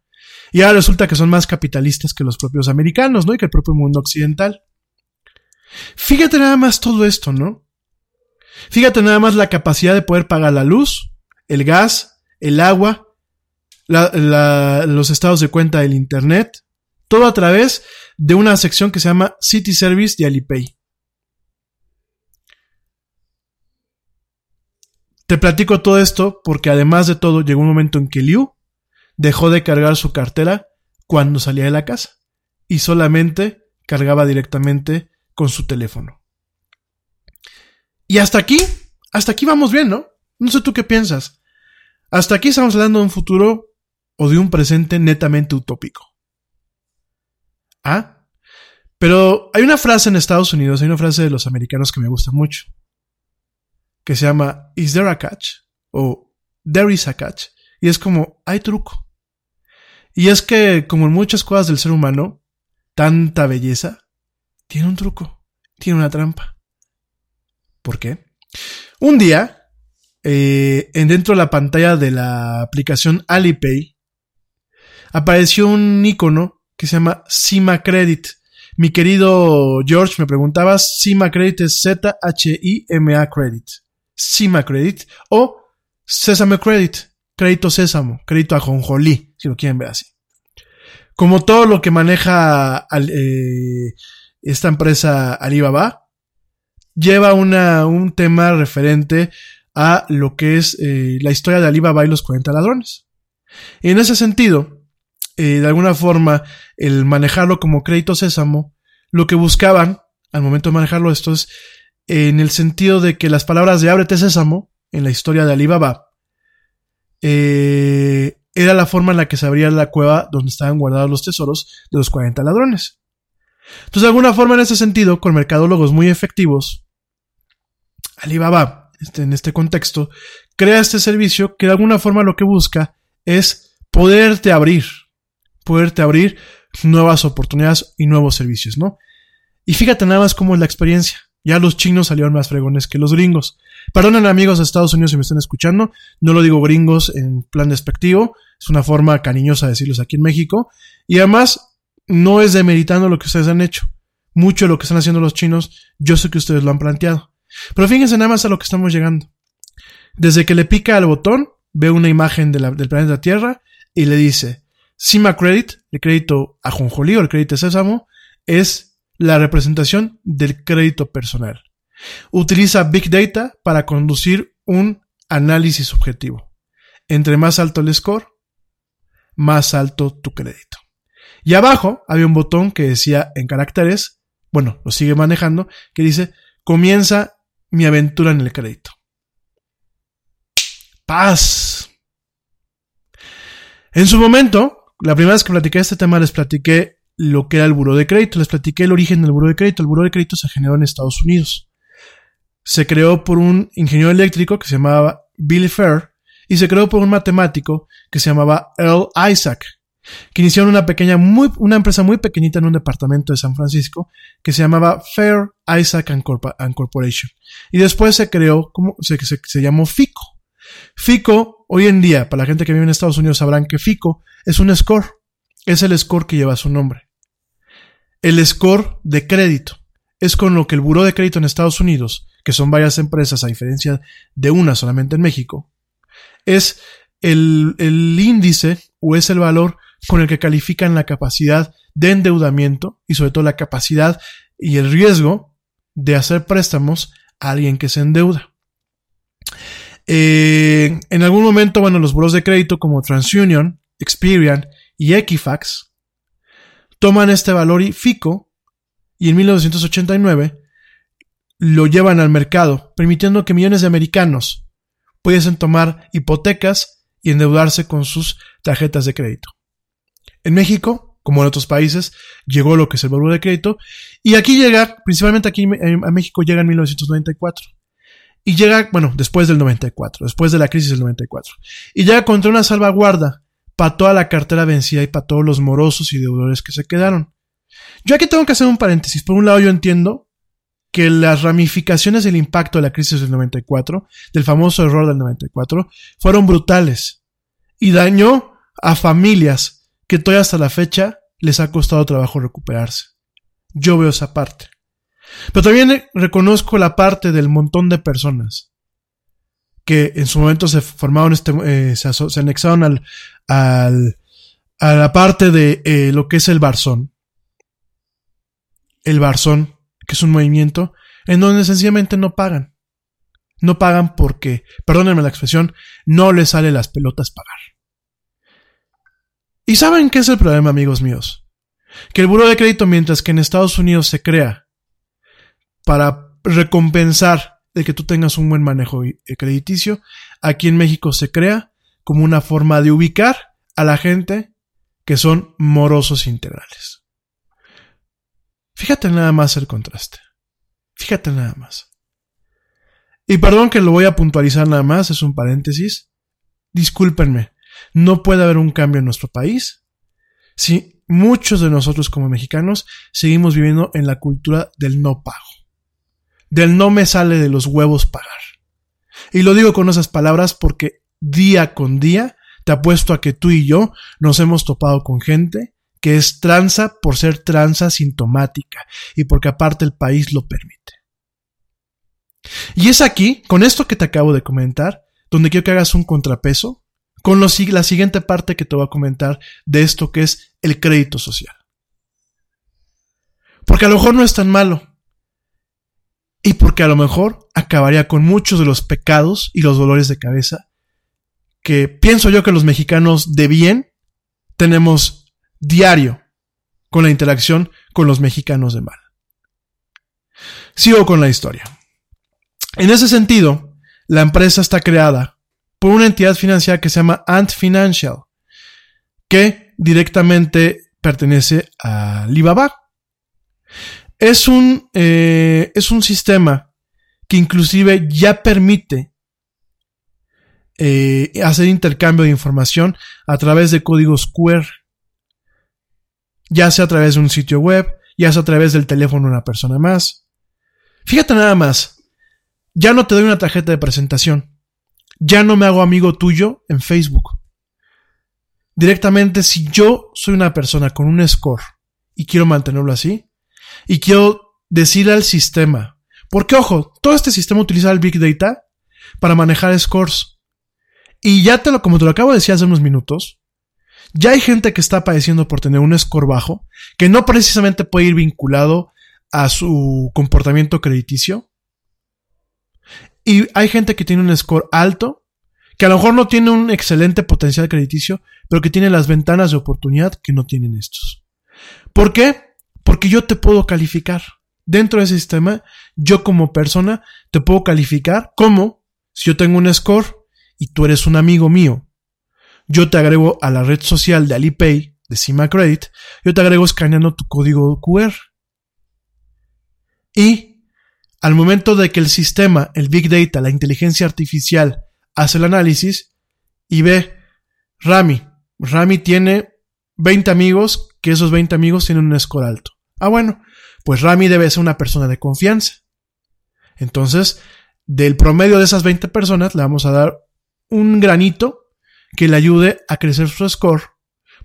Y ahora resulta que son más capitalistas que los propios americanos, ¿no? Y que el propio mundo occidental. Fíjate nada más todo esto, ¿no? Fíjate nada más la capacidad de poder pagar la luz, el gas, el agua, los estados de cuenta del Internet, todo a través de una sección que se llama City Service de Alipay. Te platico todo esto porque además de todo llegó un momento en que Liu dejó de cargar su cartera cuando salía de la casa y solamente cargaba directamente con su teléfono. Y hasta aquí, hasta aquí vamos bien, ¿no? No sé tú qué piensas. Hasta aquí estamos hablando de un futuro o de un presente netamente utópico. Pero hay una frase en Estados Unidos, hay una frase de los americanos que me gusta mucho que se llama Is there a catch? o There is a catch. Y es como, hay truco. Y es que, como en muchas cosas del ser humano, tanta belleza tiene un truco, tiene una trampa. ¿Por qué? Un día, eh, en dentro de la pantalla de la aplicación Alipay, apareció un icono que se llama Cima Credit. Mi querido George me preguntaba, Cima Credit es Z-H-I-M-A Credit. Cima Credit o Sesame Credit, crédito Sésamo, crédito a Jonjolí, si lo quieren ver así. Como todo lo que maneja eh, esta empresa Alibaba, lleva un tema referente a lo que es eh, la historia de Alibaba y los 40 ladrones. En ese sentido, eh, de alguna forma, el manejarlo como crédito Sésamo, lo que buscaban al momento de manejarlo esto es en el sentido de que las palabras de Ábrete Sésamo, en la historia de Alibaba, eh, era la forma en la que se abría la cueva donde estaban guardados los tesoros de los 40 ladrones. Entonces, de alguna forma, en ese sentido, con mercadólogos muy efectivos, Alibaba, este, en este contexto, crea este servicio que de alguna forma lo que busca es poderte abrir, poderte abrir nuevas oportunidades y nuevos servicios, ¿no? Y fíjate nada más cómo es la experiencia. Ya los chinos salieron más fregones que los gringos. Perdonen amigos de Estados Unidos si me están escuchando, no lo digo gringos en plan despectivo, es una forma cariñosa de decirlos aquí en México. Y además, no es demeritando lo que ustedes han hecho. Mucho de lo que están haciendo los chinos, yo sé que ustedes lo han planteado. Pero fíjense nada más a lo que estamos llegando. Desde que le pica al botón, ve una imagen del planeta Tierra y le dice, Sima Credit, el crédito a Jonjolí o el crédito Sésamo, es la representación del crédito personal. Utiliza Big Data para conducir un análisis objetivo. Entre más alto el score, más alto tu crédito. Y abajo había un botón que decía en caracteres, bueno, lo sigue manejando, que dice, comienza mi aventura en el crédito. Paz. En su momento, la primera vez que platiqué este tema les platiqué lo que era el buro de crédito. Les platiqué el origen del buro de crédito. El buro de crédito se generó en Estados Unidos. Se creó por un ingeniero eléctrico que se llamaba Billy Fair y se creó por un matemático que se llamaba Earl Isaac, que iniciaron una pequeña, muy, una empresa muy pequeñita en un departamento de San Francisco que se llamaba Fair Isaac and, Corporation. Y después se creó, como se, se, se llamó FICO. FICO, hoy en día, para la gente que vive en Estados Unidos sabrán que FICO es un score. Es el score que lleva su nombre. El score de crédito es con lo que el Buró de Crédito en Estados Unidos, que son varias empresas a diferencia de una solamente en México, es el, índice o es el valor con el que califican la capacidad de endeudamiento y sobre todo la capacidad y el riesgo de hacer préstamos a alguien que se endeuda. Eh, en algún momento, bueno, los buros de crédito como TransUnion, Experian y Equifax toman este valor y FICO y en 1989 lo llevan al mercado, permitiendo que millones de americanos pudiesen tomar hipotecas y endeudarse con sus tarjetas de crédito. En México, como en otros países, llegó lo que es el buro de crédito. Y aquí llega, principalmente aquí a México, llega en 1994. Y llega, bueno, después del 94, después de la crisis del 94. Y llega contra una salvaguarda para toda la cartera vencida y para todos los morosos y deudores que se quedaron. Yo aquí tengo que hacer un paréntesis. Por un lado, yo entiendo que las ramificaciones del impacto de la crisis del 94, del famoso error del 94, fueron brutales y dañó a familias que todavía hasta la fecha les ha costado trabajo recuperarse. Yo veo esa parte. Pero también reconozco la parte del montón de personas que en su momento se formaron, este, eh, se, anexaron al, al, a la parte de eh, lo que es el Barzón. El Barzón, que es un movimiento en donde sencillamente no pagan. No pagan porque, perdónenme la expresión, no les sale las pelotas pagar. ¿Y saben qué es el problema, amigos míos? Que el buro de crédito, mientras que en Estados Unidos se crea para recompensar el que tú tengas un buen manejo crediticio, aquí en México se crea como una forma de ubicar a la gente que son morosos integrales. Fíjate nada más el contraste. Fíjate nada más. Y perdón que lo voy a puntualizar nada más, es un paréntesis. Discúlpenme, no puede haber un cambio en nuestro país si muchos de nosotros como mexicanos seguimos viviendo en la cultura del no pago. Del no me sale de los huevos pagar. Y lo digo con esas palabras porque día con día te apuesto a que tú y yo nos hemos topado con gente que es tranza por ser tranza sintomática y porque aparte el país lo permite. Y es aquí, con esto que te acabo de comentar, donde quiero que hagas un contrapeso con la siguiente parte que te voy a comentar de esto que es el crédito social. Porque a lo mejor no es tan malo. Y porque a lo mejor acabaría con muchos de los pecados y los dolores de cabeza que pienso yo que los mexicanos de bien tenemos diario con la interacción con los mexicanos de mal. Sigo con la historia. En ese sentido, la empresa está creada por una entidad financiera que se llama Ant Financial, que directamente pertenece a Alibaba. Es un, eh, es un sistema que inclusive ya permite eh, hacer intercambio de información a través de códigos QR, ya sea a través de un sitio web, ya sea a través del teléfono de una persona más. Fíjate nada más, ya no te doy una tarjeta de presentación, ya no me hago amigo tuyo en Facebook. Directamente, si yo soy una persona con un score y quiero mantenerlo así, y quiero decirle al sistema, porque ojo, todo este sistema utiliza el Big Data para manejar scores. Y ya te lo, como te lo acabo de decir hace unos minutos, ya hay gente que está padeciendo por tener un score bajo, que no precisamente puede ir vinculado a su comportamiento crediticio, y hay gente que tiene un score alto, que a lo mejor no tiene un excelente potencial crediticio, pero que tiene las ventanas de oportunidad que no tienen estos. ¿Por qué? Porque yo te puedo calificar. Dentro de ese sistema, yo como persona te puedo calificar como si yo tengo un score y tú eres un amigo mío. Yo te agrego a la red social de Alipay, de Cima Credit, yo te agrego escaneando tu código QR. Y al momento de que el sistema, el Big Data, la inteligencia artificial, hace el análisis y ve, Rami, Rami tiene 20 amigos, que esos 20 amigos tienen un score alto. Ah, bueno, pues Rami debe ser una persona de confianza. Entonces, del promedio de esas 20 personas, le vamos a dar un granito que le ayude a crecer su score.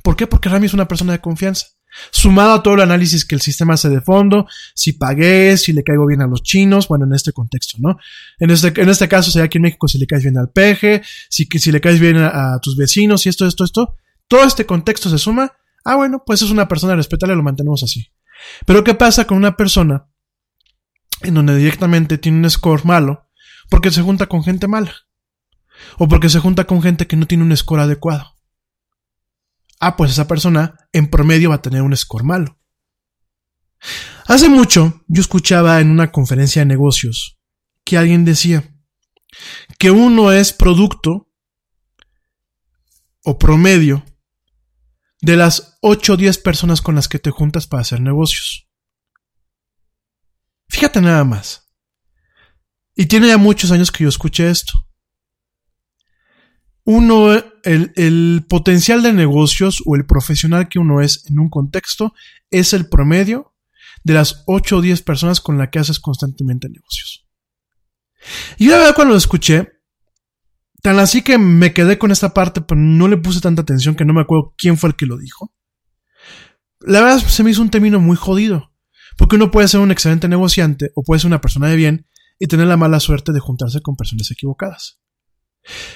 ¿Por qué? Porque Rami es una persona de confianza. Sumado a todo el análisis que el sistema hace de fondo, si pagué, si le caigo bien a los chinos, bueno, en este contexto, ¿no? En este, en este caso sería aquí en México si le caes bien al peje, si, si le caes bien a, tus vecinos, y esto, esto, esto. Todo este contexto se suma. Ah, bueno, pues es una persona respetable, lo mantenemos así. Pero ¿qué pasa con una persona en donde directamente tiene un score malo porque se junta con gente mala? O porque se junta con gente que no tiene un score adecuado ah, pues esa persona en promedio va a tener un score malo. Hace mucho yo escuchaba en una conferencia de negocios que alguien decía que uno es producto o promedio de las 8 o 10 personas con las que te juntas para hacer negocios. Fíjate nada más. Y tiene ya muchos años que yo escuché esto. Uno, el, el potencial de negocios o el profesional que uno es en un contexto es el promedio de las 8 o 10 personas con las que haces constantemente negocios. Y la verdad cuando lo escuché, tan así que me quedé con esta parte, pero no le puse tanta atención que no me acuerdo quién fue el que lo dijo. La verdad se me hizo un término muy jodido. Porque uno puede ser un excelente negociante o puede ser una persona de bien y tener la mala suerte de juntarse con personas equivocadas.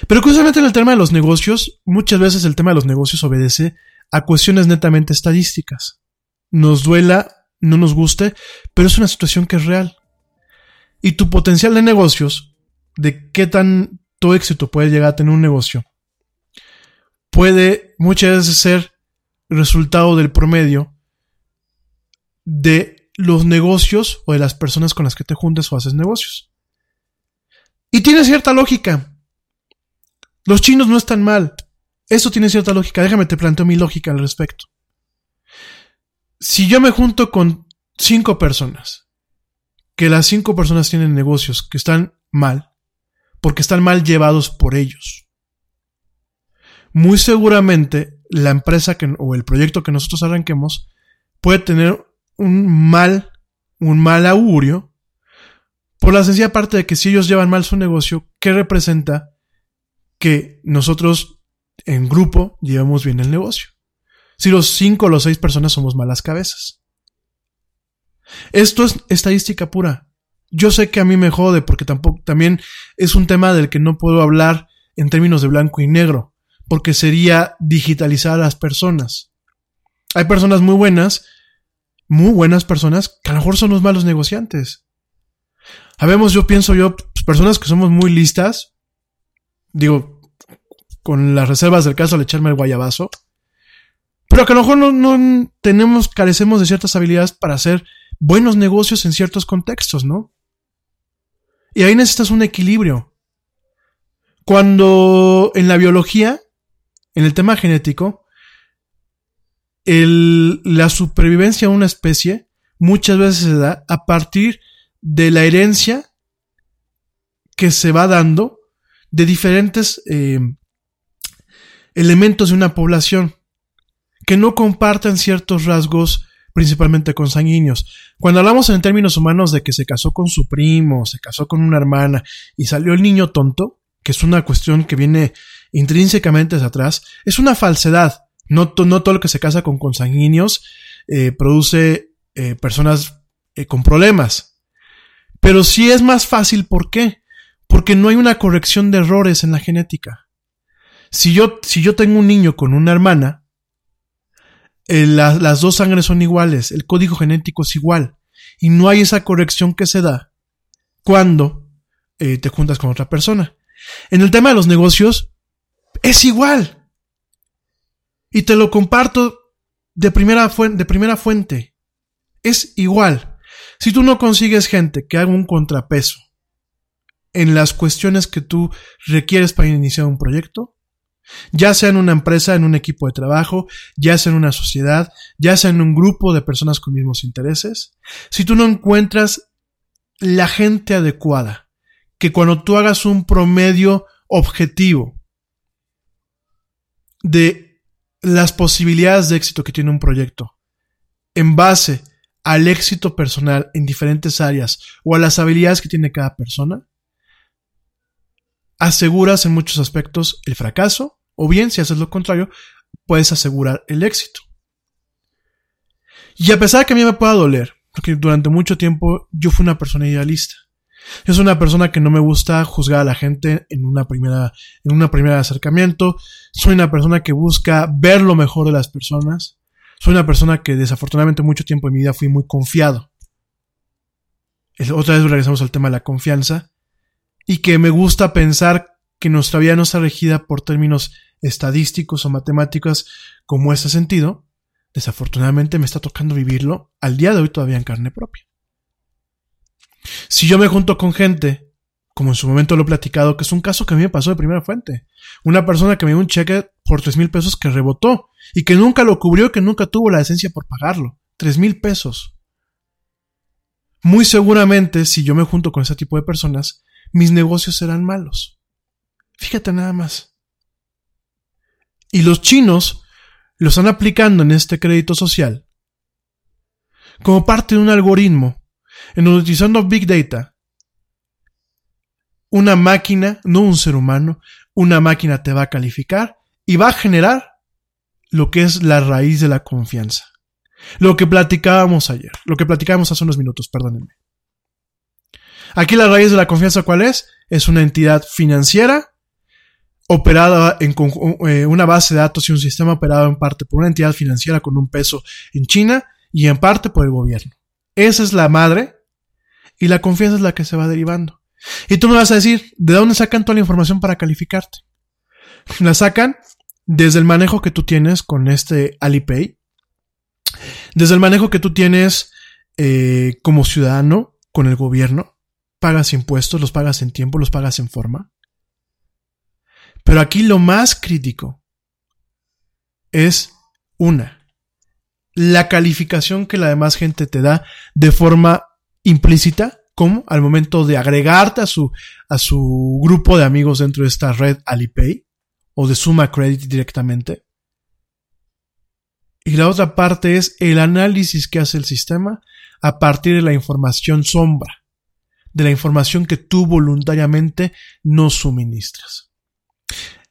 Pero curiosamente en el tema de los negocios, muchas veces el tema de los negocios obedece a cuestiones netamente estadísticas. Nos duela, no nos guste, pero es una situación que es real. Y tu potencial de negocios, de qué tanto éxito puede llegar a tener un negocio, puede muchas veces ser resultado del promedio de los negocios o de las personas con las que te juntes o haces negocios. Y tiene cierta lógica. Los chinos no están mal. Eso tiene cierta lógica. Déjame te planteo mi lógica al respecto. Si yo me junto con cinco personas, que las cinco personas tienen negocios que están mal, porque están mal llevados por ellos, muy seguramente la empresa o el proyecto que nosotros arranquemos puede tener un mal, un mal augurio, por la sencilla parte de que si ellos llevan mal su negocio, ¿qué representa que nosotros en grupo llevamos bien el negocio? Si los cinco o los seis personas somos malas cabezas. Esto es estadística pura. Yo sé que a mí me jode porque tampoco, también es un tema del que no puedo hablar en términos de blanco y negro, porque sería digitalizar a las personas. Hay personas muy buenas muy buenas personas que a lo mejor son los malos negociantes. Habemos, yo pienso yo, pues, personas que somos muy listas, digo, con las reservas del caso al echarme el guayabazo, pero que a lo mejor no, no tenemos, carecemos de ciertas habilidades para hacer buenos negocios en ciertos contextos, ¿no? Y ahí necesitas un equilibrio. Cuando en la biología, en el tema genético, la supervivencia de una especie muchas veces se da a partir de la herencia que se va dando de diferentes eh, elementos de una población que no compartan ciertos rasgos principalmente consanguíneos. Cuando hablamos en términos humanos de que se casó con su primo, se casó con una hermana y salió el niño tonto, que es una cuestión que viene intrínsecamente hacia atrás, es una falsedad. No, todo lo que se casa con consanguíneos eh, produce eh, personas eh, con problemas. Pero sí es más fácil, ¿por qué? Porque no hay una corrección de errores en la genética. Si yo, si yo tengo un niño con una hermana, las dos sangres son iguales, el código genético es igual, y no hay esa corrección que se da cuando te juntas con otra persona. En el tema de los negocios, es igual. Y te lo comparto de primera, de primera fuente. Es igual. Si tú no consigues gente que haga un contrapeso en las cuestiones que tú requieres para iniciar un proyecto, ya sea en una empresa, en un equipo de trabajo, ya sea en una sociedad, ya sea en un grupo de personas con mismos intereses, si tú no encuentras la gente adecuada, que cuando tú hagas un promedio objetivo de las posibilidades de éxito que tiene un proyecto en base al éxito personal en diferentes áreas o a las habilidades que tiene cada persona, aseguras en muchos aspectos el fracaso o bien si haces lo contrario, puedes asegurar el éxito. Y a pesar de que a mí me pueda doler, porque durante mucho tiempo yo fui una persona idealista, es una persona que no me gusta juzgar a la gente en una primera, en una primera acercamiento. Soy una persona que busca ver lo mejor de las personas. Soy una persona que desafortunadamente mucho tiempo en mi vida fui muy confiado. Otra vez regresamos al tema de la confianza. Y que me gusta pensar que nuestra vida no está regida por términos estadísticos o matemáticos como ese sentido. Desafortunadamente me está tocando vivirlo al día de hoy todavía en carne propia. Si yo me junto con gente como en su momento lo he platicado, que es un caso que a mí me pasó de primera fuente. Una persona que me dio un cheque por tres mil pesos que rebotó y que nunca lo cubrió, que nunca tuvo la decencia por pagarlo. Tres mil pesos. Muy seguramente, si yo me junto con ese tipo de personas, mis negocios serán malos. Fíjate nada más. Y los chinos lo están aplicando en este crédito social como parte de un algoritmo en donde utilizando Big Data, una máquina, no un ser humano, una máquina te va a calificar y va a generar lo que es la raíz de la confianza. Lo que platicábamos ayer, lo que platicábamos hace unos minutos, perdónenme. Aquí la raíz de la confianza, ¿cuál es? Es una entidad financiera operada en eh, una base de datos y un sistema operado en parte por una entidad financiera con un peso en China y en parte por el gobierno. Esa es la madre y la confianza es la que se va derivando. Y tú me vas a decir, ¿de dónde sacan toda la información para calificarte? La sacan desde el manejo que tú tienes con este Alipay, desde el manejo que tú tienes eh, como ciudadano con el gobierno, pagas impuestos, los pagas en tiempo, los pagas en forma. Pero aquí lo más crítico es una, la calificación que la demás gente te da de forma implícita, como al momento de agregarte a su, a su grupo de amigos dentro de esta red Alipay o de Suma Credit directamente. Y la otra parte es el análisis que hace el sistema a partir de la información sombra, de la información que tú voluntariamente no suministras.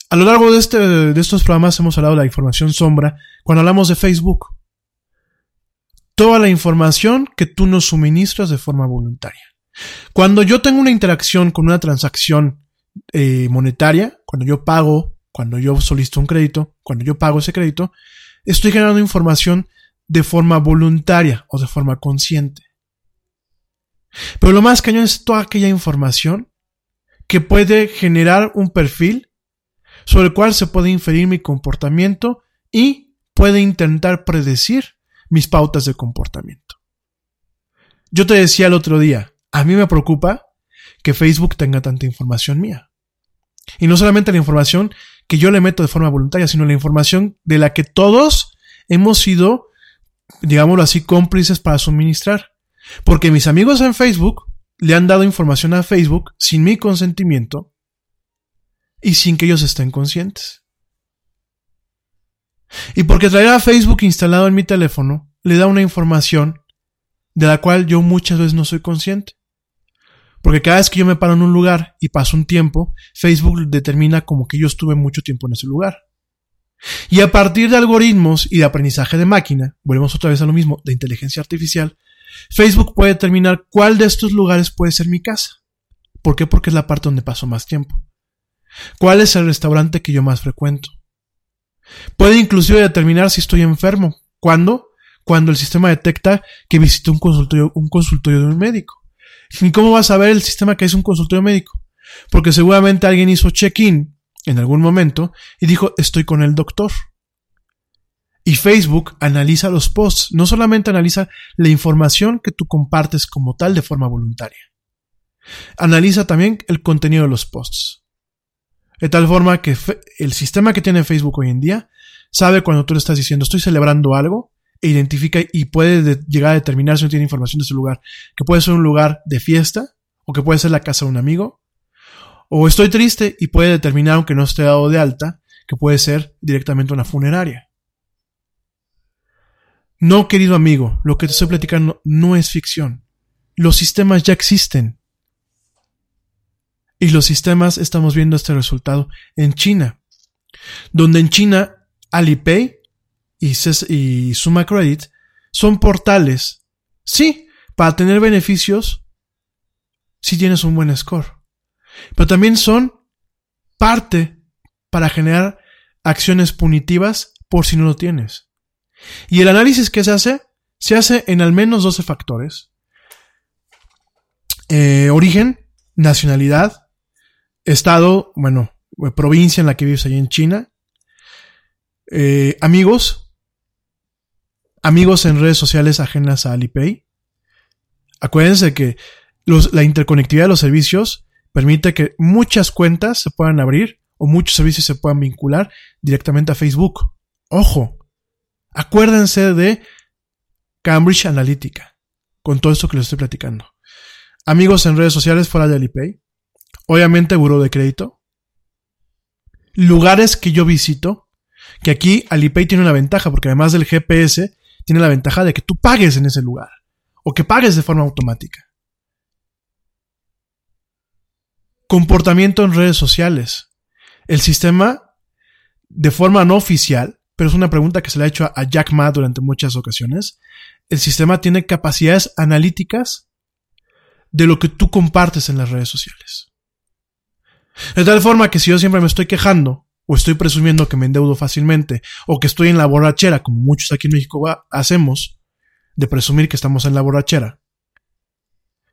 A lo largo de, este, de estos programas hemos hablado de la información sombra cuando hablamos de Facebook. Toda la información que tú no suministras de forma voluntaria. Cuando yo tengo una interacción con una transacción eh, monetaria, cuando yo pago, cuando yo solicito un crédito, cuando yo pago ese crédito, estoy generando información de forma voluntaria o de forma consciente. Pero lo más cañón es toda aquella información que puede generar un perfil sobre el cual se puede inferir mi comportamiento y puede intentar predecir mis pautas de comportamiento. Yo te decía el otro día, a mí me preocupa que Facebook tenga tanta información mía. Y no solamente la información que yo le meto de forma voluntaria, sino la información de la que todos hemos sido, digámoslo así, cómplices para suministrar. Porque mis amigos en Facebook le han dado información a Facebook sin mi consentimiento y sin que ellos estén conscientes. Y porque traer a Facebook instalado en mi teléfono le da una información de la cual yo muchas veces no soy consciente. Porque cada vez que yo me paro en un lugar y paso un tiempo, Facebook determina como que yo estuve mucho tiempo en ese lugar. Y a partir de algoritmos y de aprendizaje de máquina, volvemos otra vez a lo mismo, de inteligencia artificial, Facebook puede determinar cuál de estos lugares puede ser mi casa. ¿Por qué? Porque es la parte donde paso más tiempo. ¿Cuál es el restaurante que yo más frecuento? Puede inclusive determinar si estoy enfermo. ¿Cuándo? Cuando el sistema detecta que visité un consultorio, un consultorio de un médico. ¿Y cómo va a saber el sistema que es un consultorio médico? Porque seguramente alguien hizo check-in en algún momento y dijo, estoy con el doctor. Y Facebook analiza los posts, no solamente analiza la información que tú compartes como tal de forma voluntaria. Analiza también el contenido de los posts. De tal forma que el sistema que tiene Facebook hoy en día sabe cuando tú le estás diciendo estoy celebrando algo e identifica y puede llegar a determinar si no tiene información de ese lugar, que puede ser un lugar de fiesta o que puede ser la casa de un amigo, o estoy triste y puede determinar, aunque no esté dado de alta, que puede ser directamente una funeraria. No, querido amigo, lo que te estoy platicando no es ficción. Los sistemas ya existen. Y los sistemas estamos viendo este resultado en China, donde en China Alipay y, y Suma Credit son portales, sí, para tener beneficios si tienes un buen score, pero también son parte para generar acciones punitivas por si no lo tienes. Y el análisis que se hace, se hace en al menos 12 factores. Eh, origen, nacionalidad, estado, bueno, provincia en la que vives allí en China, eh, amigos, amigos en redes sociales ajenas a Alipay. Acuérdense que la interconectividad de los servicios permite que muchas cuentas se puedan abrir o muchos servicios se puedan vincular directamente a Facebook. Ojo, acuérdense de Cambridge Analytica, con todo esto que les estoy platicando. Amigos en redes sociales fuera de Alipay, obviamente Buró de Crédito, lugares que yo visito, que aquí Alipay tiene una ventaja, porque además del GPS, tiene la ventaja de que tú pagues en ese lugar, o que pagues de forma automática. Comportamiento en redes sociales. El sistema, de forma no oficial, pero es una pregunta que se le ha hecho a Jack Ma durante muchas ocasiones, el sistema tiene capacidades analíticas de lo que tú compartes en las redes sociales. De tal forma que si yo siempre me estoy quejando, o estoy presumiendo que me endeudo fácilmente, o que estoy en la borrachera, como muchos aquí en México hacemos, de presumir que estamos en la borrachera,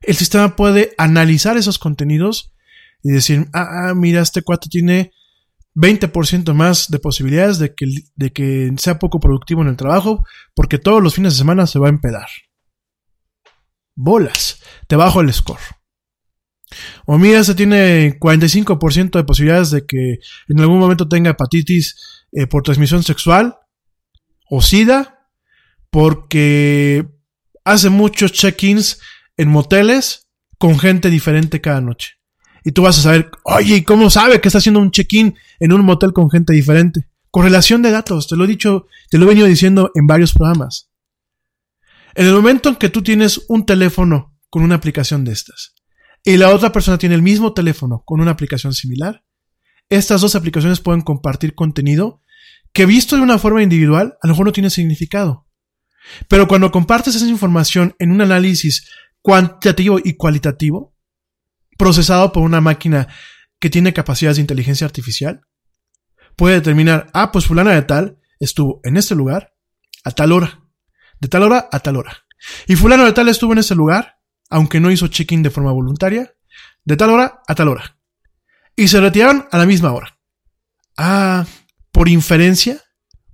el sistema puede analizar esos contenidos y decir, ah, ah mira, este cuate tiene 20% más de posibilidades de que, de que sea poco productivo en el trabajo, porque todos los fines de semana se va a empedar. Bolas, te bajo el score. O mira, se tiene 45% de posibilidades de que en algún momento tenga hepatitis eh, por transmisión sexual o SIDA, porque hace muchos check-ins en moteles con gente diferente cada noche. Y tú vas a saber, oye, ¿y cómo sabe que está haciendo un check-in en un motel con gente diferente? Correlación de datos, te lo he dicho, te lo he venido diciendo en varios programas. En el momento en que tú tienes un teléfono con una aplicación de estas y la otra persona tiene el mismo teléfono con una aplicación similar, estas dos aplicaciones pueden compartir contenido que visto de una forma individual a lo mejor no tiene significado. Pero cuando compartes esa información en un análisis cuantitativo y cualitativo, procesado por una máquina que tiene capacidades de inteligencia artificial, puede determinar, ah, pues fulana de tal estuvo en este lugar a tal hora, de tal hora a tal hora. Y fulano de tal estuvo en ese lugar, aunque no hizo check-in de forma voluntaria, de tal hora a tal hora. Y se retiraron a la misma hora. Ah, por inferencia,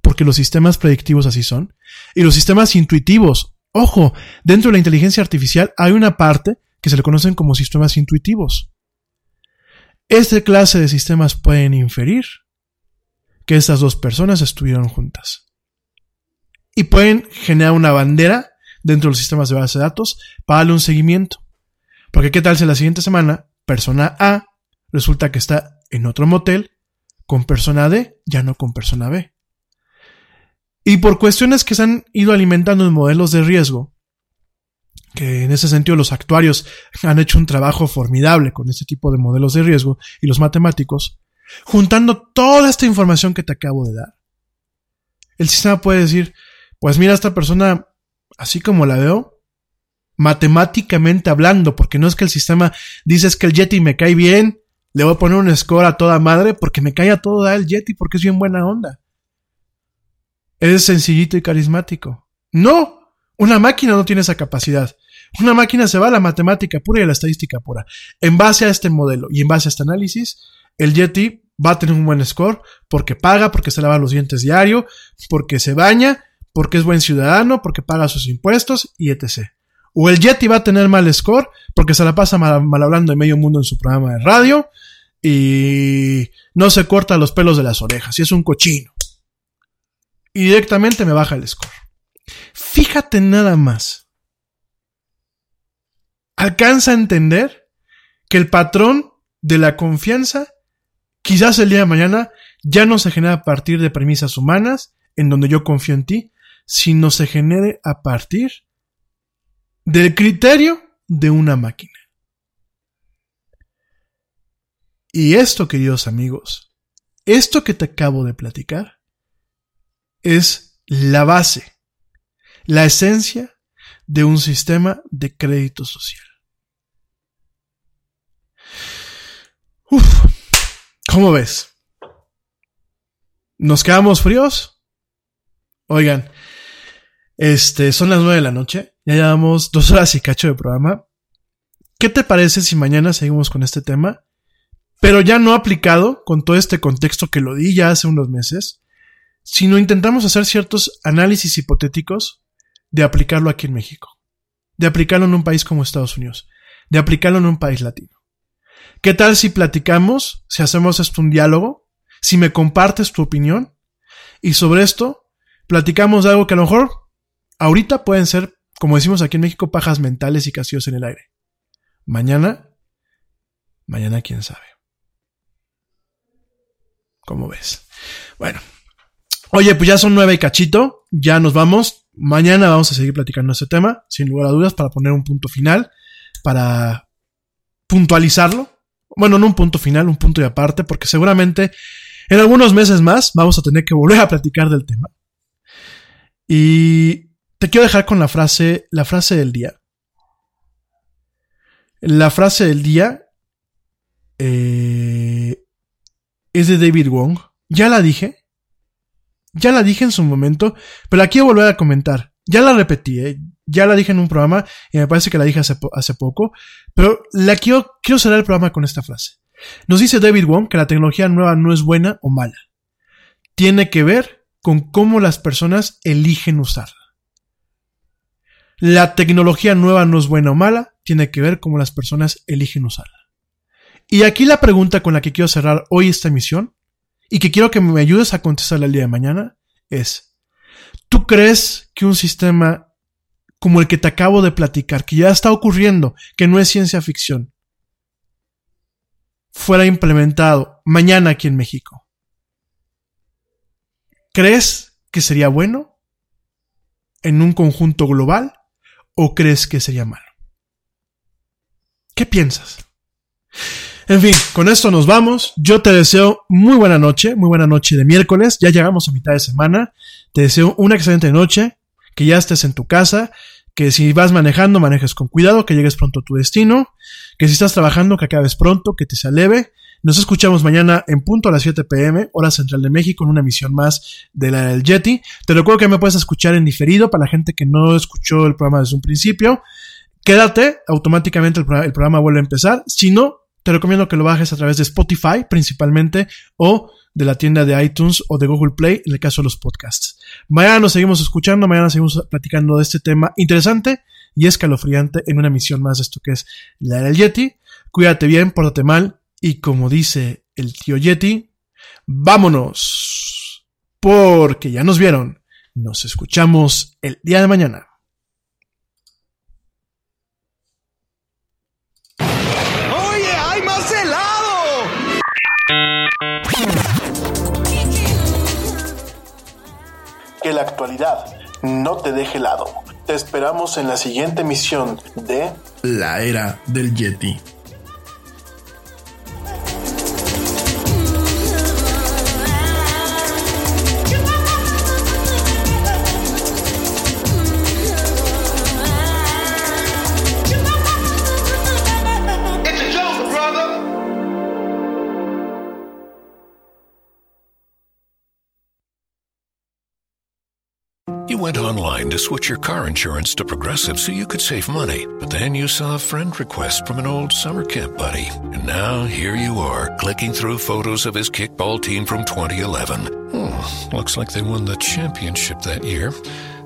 porque los sistemas predictivos así son, y los sistemas intuitivos, ojo, dentro de la inteligencia artificial hay una parte que se le conocen como sistemas intuitivos. Esta clase de sistemas pueden inferir que estas dos personas estuvieron juntas. Y pueden generar una bandera dentro de los sistemas de base de datos para darle un seguimiento. Porque qué tal si la siguiente semana persona A resulta que está en otro motel con persona D, ya no con persona B. Y por cuestiones que se han ido alimentando en modelos de riesgo, que en ese sentido los actuarios han hecho un trabajo formidable con este tipo de modelos de riesgo y los matemáticos, juntando toda esta información que te acabo de dar. El sistema puede decir, pues mira, esta persona, así como la veo, matemáticamente hablando, porque no es que el sistema dice que el Yeti me cae bien, le voy a poner un score a toda madre porque me cae a todo el Yeti porque es bien buena onda. Es sencillito y carismático. No, una máquina no tiene esa capacidad. Una máquina se va a la matemática pura y a la estadística pura. En base a este modelo y en base a este análisis, el Yeti va a tener un buen score porque paga, porque se lava los dientes diario, porque se baña, porque es buen ciudadano, porque paga sus impuestos y etc. O el Yeti va a tener mal score porque se la pasa mal, hablando de medio mundo en su programa de radio y no se corta los pelos de las orejas y es un cochino. Y directamente me baja el score. Fíjate nada más. Alcanza a entender que el patrón de la confianza quizás el día de mañana ya no se genera a partir de premisas humanas, en donde yo confío en ti, sino se genere a partir del criterio de una máquina. Y esto, queridos amigos, esto que te acabo de platicar, es la base la esencia de un sistema de crédito social. ¿cómo ves? ¿Nos quedamos fríos? Oigan, este, son las nueve de la noche, ya llevamos dos horas y cacho de programa. ¿Qué te parece si mañana seguimos con este tema? Pero ya no aplicado con todo este contexto que lo di ya hace unos meses, sino intentamos hacer ciertos análisis hipotéticos de aplicarlo aquí en México, de aplicarlo en un país como Estados Unidos, de aplicarlo en un país latino. ¿Qué tal si platicamos, si hacemos esto un diálogo, si me compartes tu opinión? Y sobre esto, platicamos de algo que a lo mejor ahorita pueden ser, como decimos aquí en México, pajas mentales y castillos en el aire. Mañana, mañana quién sabe. ¿Cómo ves? Bueno. Oye, pues ya son nueve y cachito, ya nos vamos. Mañana vamos a seguir platicando este tema, sin lugar a dudas, para poner un punto final, para puntualizarlo. Bueno, no un punto final, un punto de aparte, porque seguramente en algunos meses más vamos a tener que volver a platicar del tema. Y te quiero dejar con la frase, la frase del día. La frase del día eh, es de David Wong. Ya la dije. Ya la dije en su momento, pero la quiero volver a comentar. Ya la repetí, ¿eh? ya la dije en un programa y me parece que la dije hace, hace poco, pero la quiero, quiero cerrar el programa con esta frase. Nos dice David Wong que la tecnología nueva no es buena o mala. Tiene que ver con cómo las personas eligen usarla. La tecnología nueva no es buena o mala, tiene que ver cómo las personas eligen usarla. Y aquí la pregunta con la que quiero cerrar hoy esta emisión, y que quiero que me ayudes a contestarla el día de mañana, es, ¿tú crees que un sistema como el que te acabo de platicar, que ya está ocurriendo, que no es ciencia ficción, fuera implementado mañana aquí en México? ¿Crees que sería bueno en un conjunto global o crees que sería malo? ¿Qué piensas? En fin, con esto nos vamos. Yo te deseo muy buena noche, muy buena noche de miércoles. Ya llegamos a mitad de semana. Te deseo una excelente noche, que ya estés en tu casa, que si vas manejando, manejes con cuidado, que llegues pronto a tu destino, que si estás trabajando, que acabes pronto, que te se leve. Nos escuchamos mañana en punto a las 7 pm, hora central de México, en una emisión más de la del Yeti. Te recuerdo que me puedes escuchar en diferido para la gente que no escuchó el programa desde un principio. Quédate, automáticamente el, el programa vuelve a empezar. Si no, te recomiendo que lo bajes a través de Spotify principalmente o de la tienda de iTunes o de Google Play en el caso de los podcasts. Mañana nos seguimos escuchando, mañana seguimos platicando de este tema interesante y escalofriante en una emisión más de esto que es la del Yeti. Cuídate bien, pórtate mal y como dice el tío Yeti, vámonos. Porque ya nos vieron. Nos escuchamos el día de mañana. ¡Oye, hay más helado! Que la actualidad no te deje helado. Te esperamos en la siguiente emisión de La Era del Yeti. Went online to switch your car insurance to Progressive so you could save money, but then you saw a friend request from an old summer camp buddy. And now here you are, clicking through photos of his kickball team from 2011. Hmm, looks like they won the championship that year.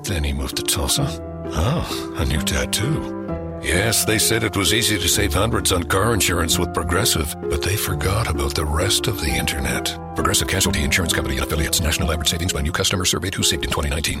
Then he moved to Tulsa. Oh, a new tattoo. Yes, they said it was easy to save hundreds on car insurance with Progressive, but they forgot about the rest of the internet. Progressive Casualty Insurance Company and affiliates. National average savings by new customer surveyed who saved in 2019.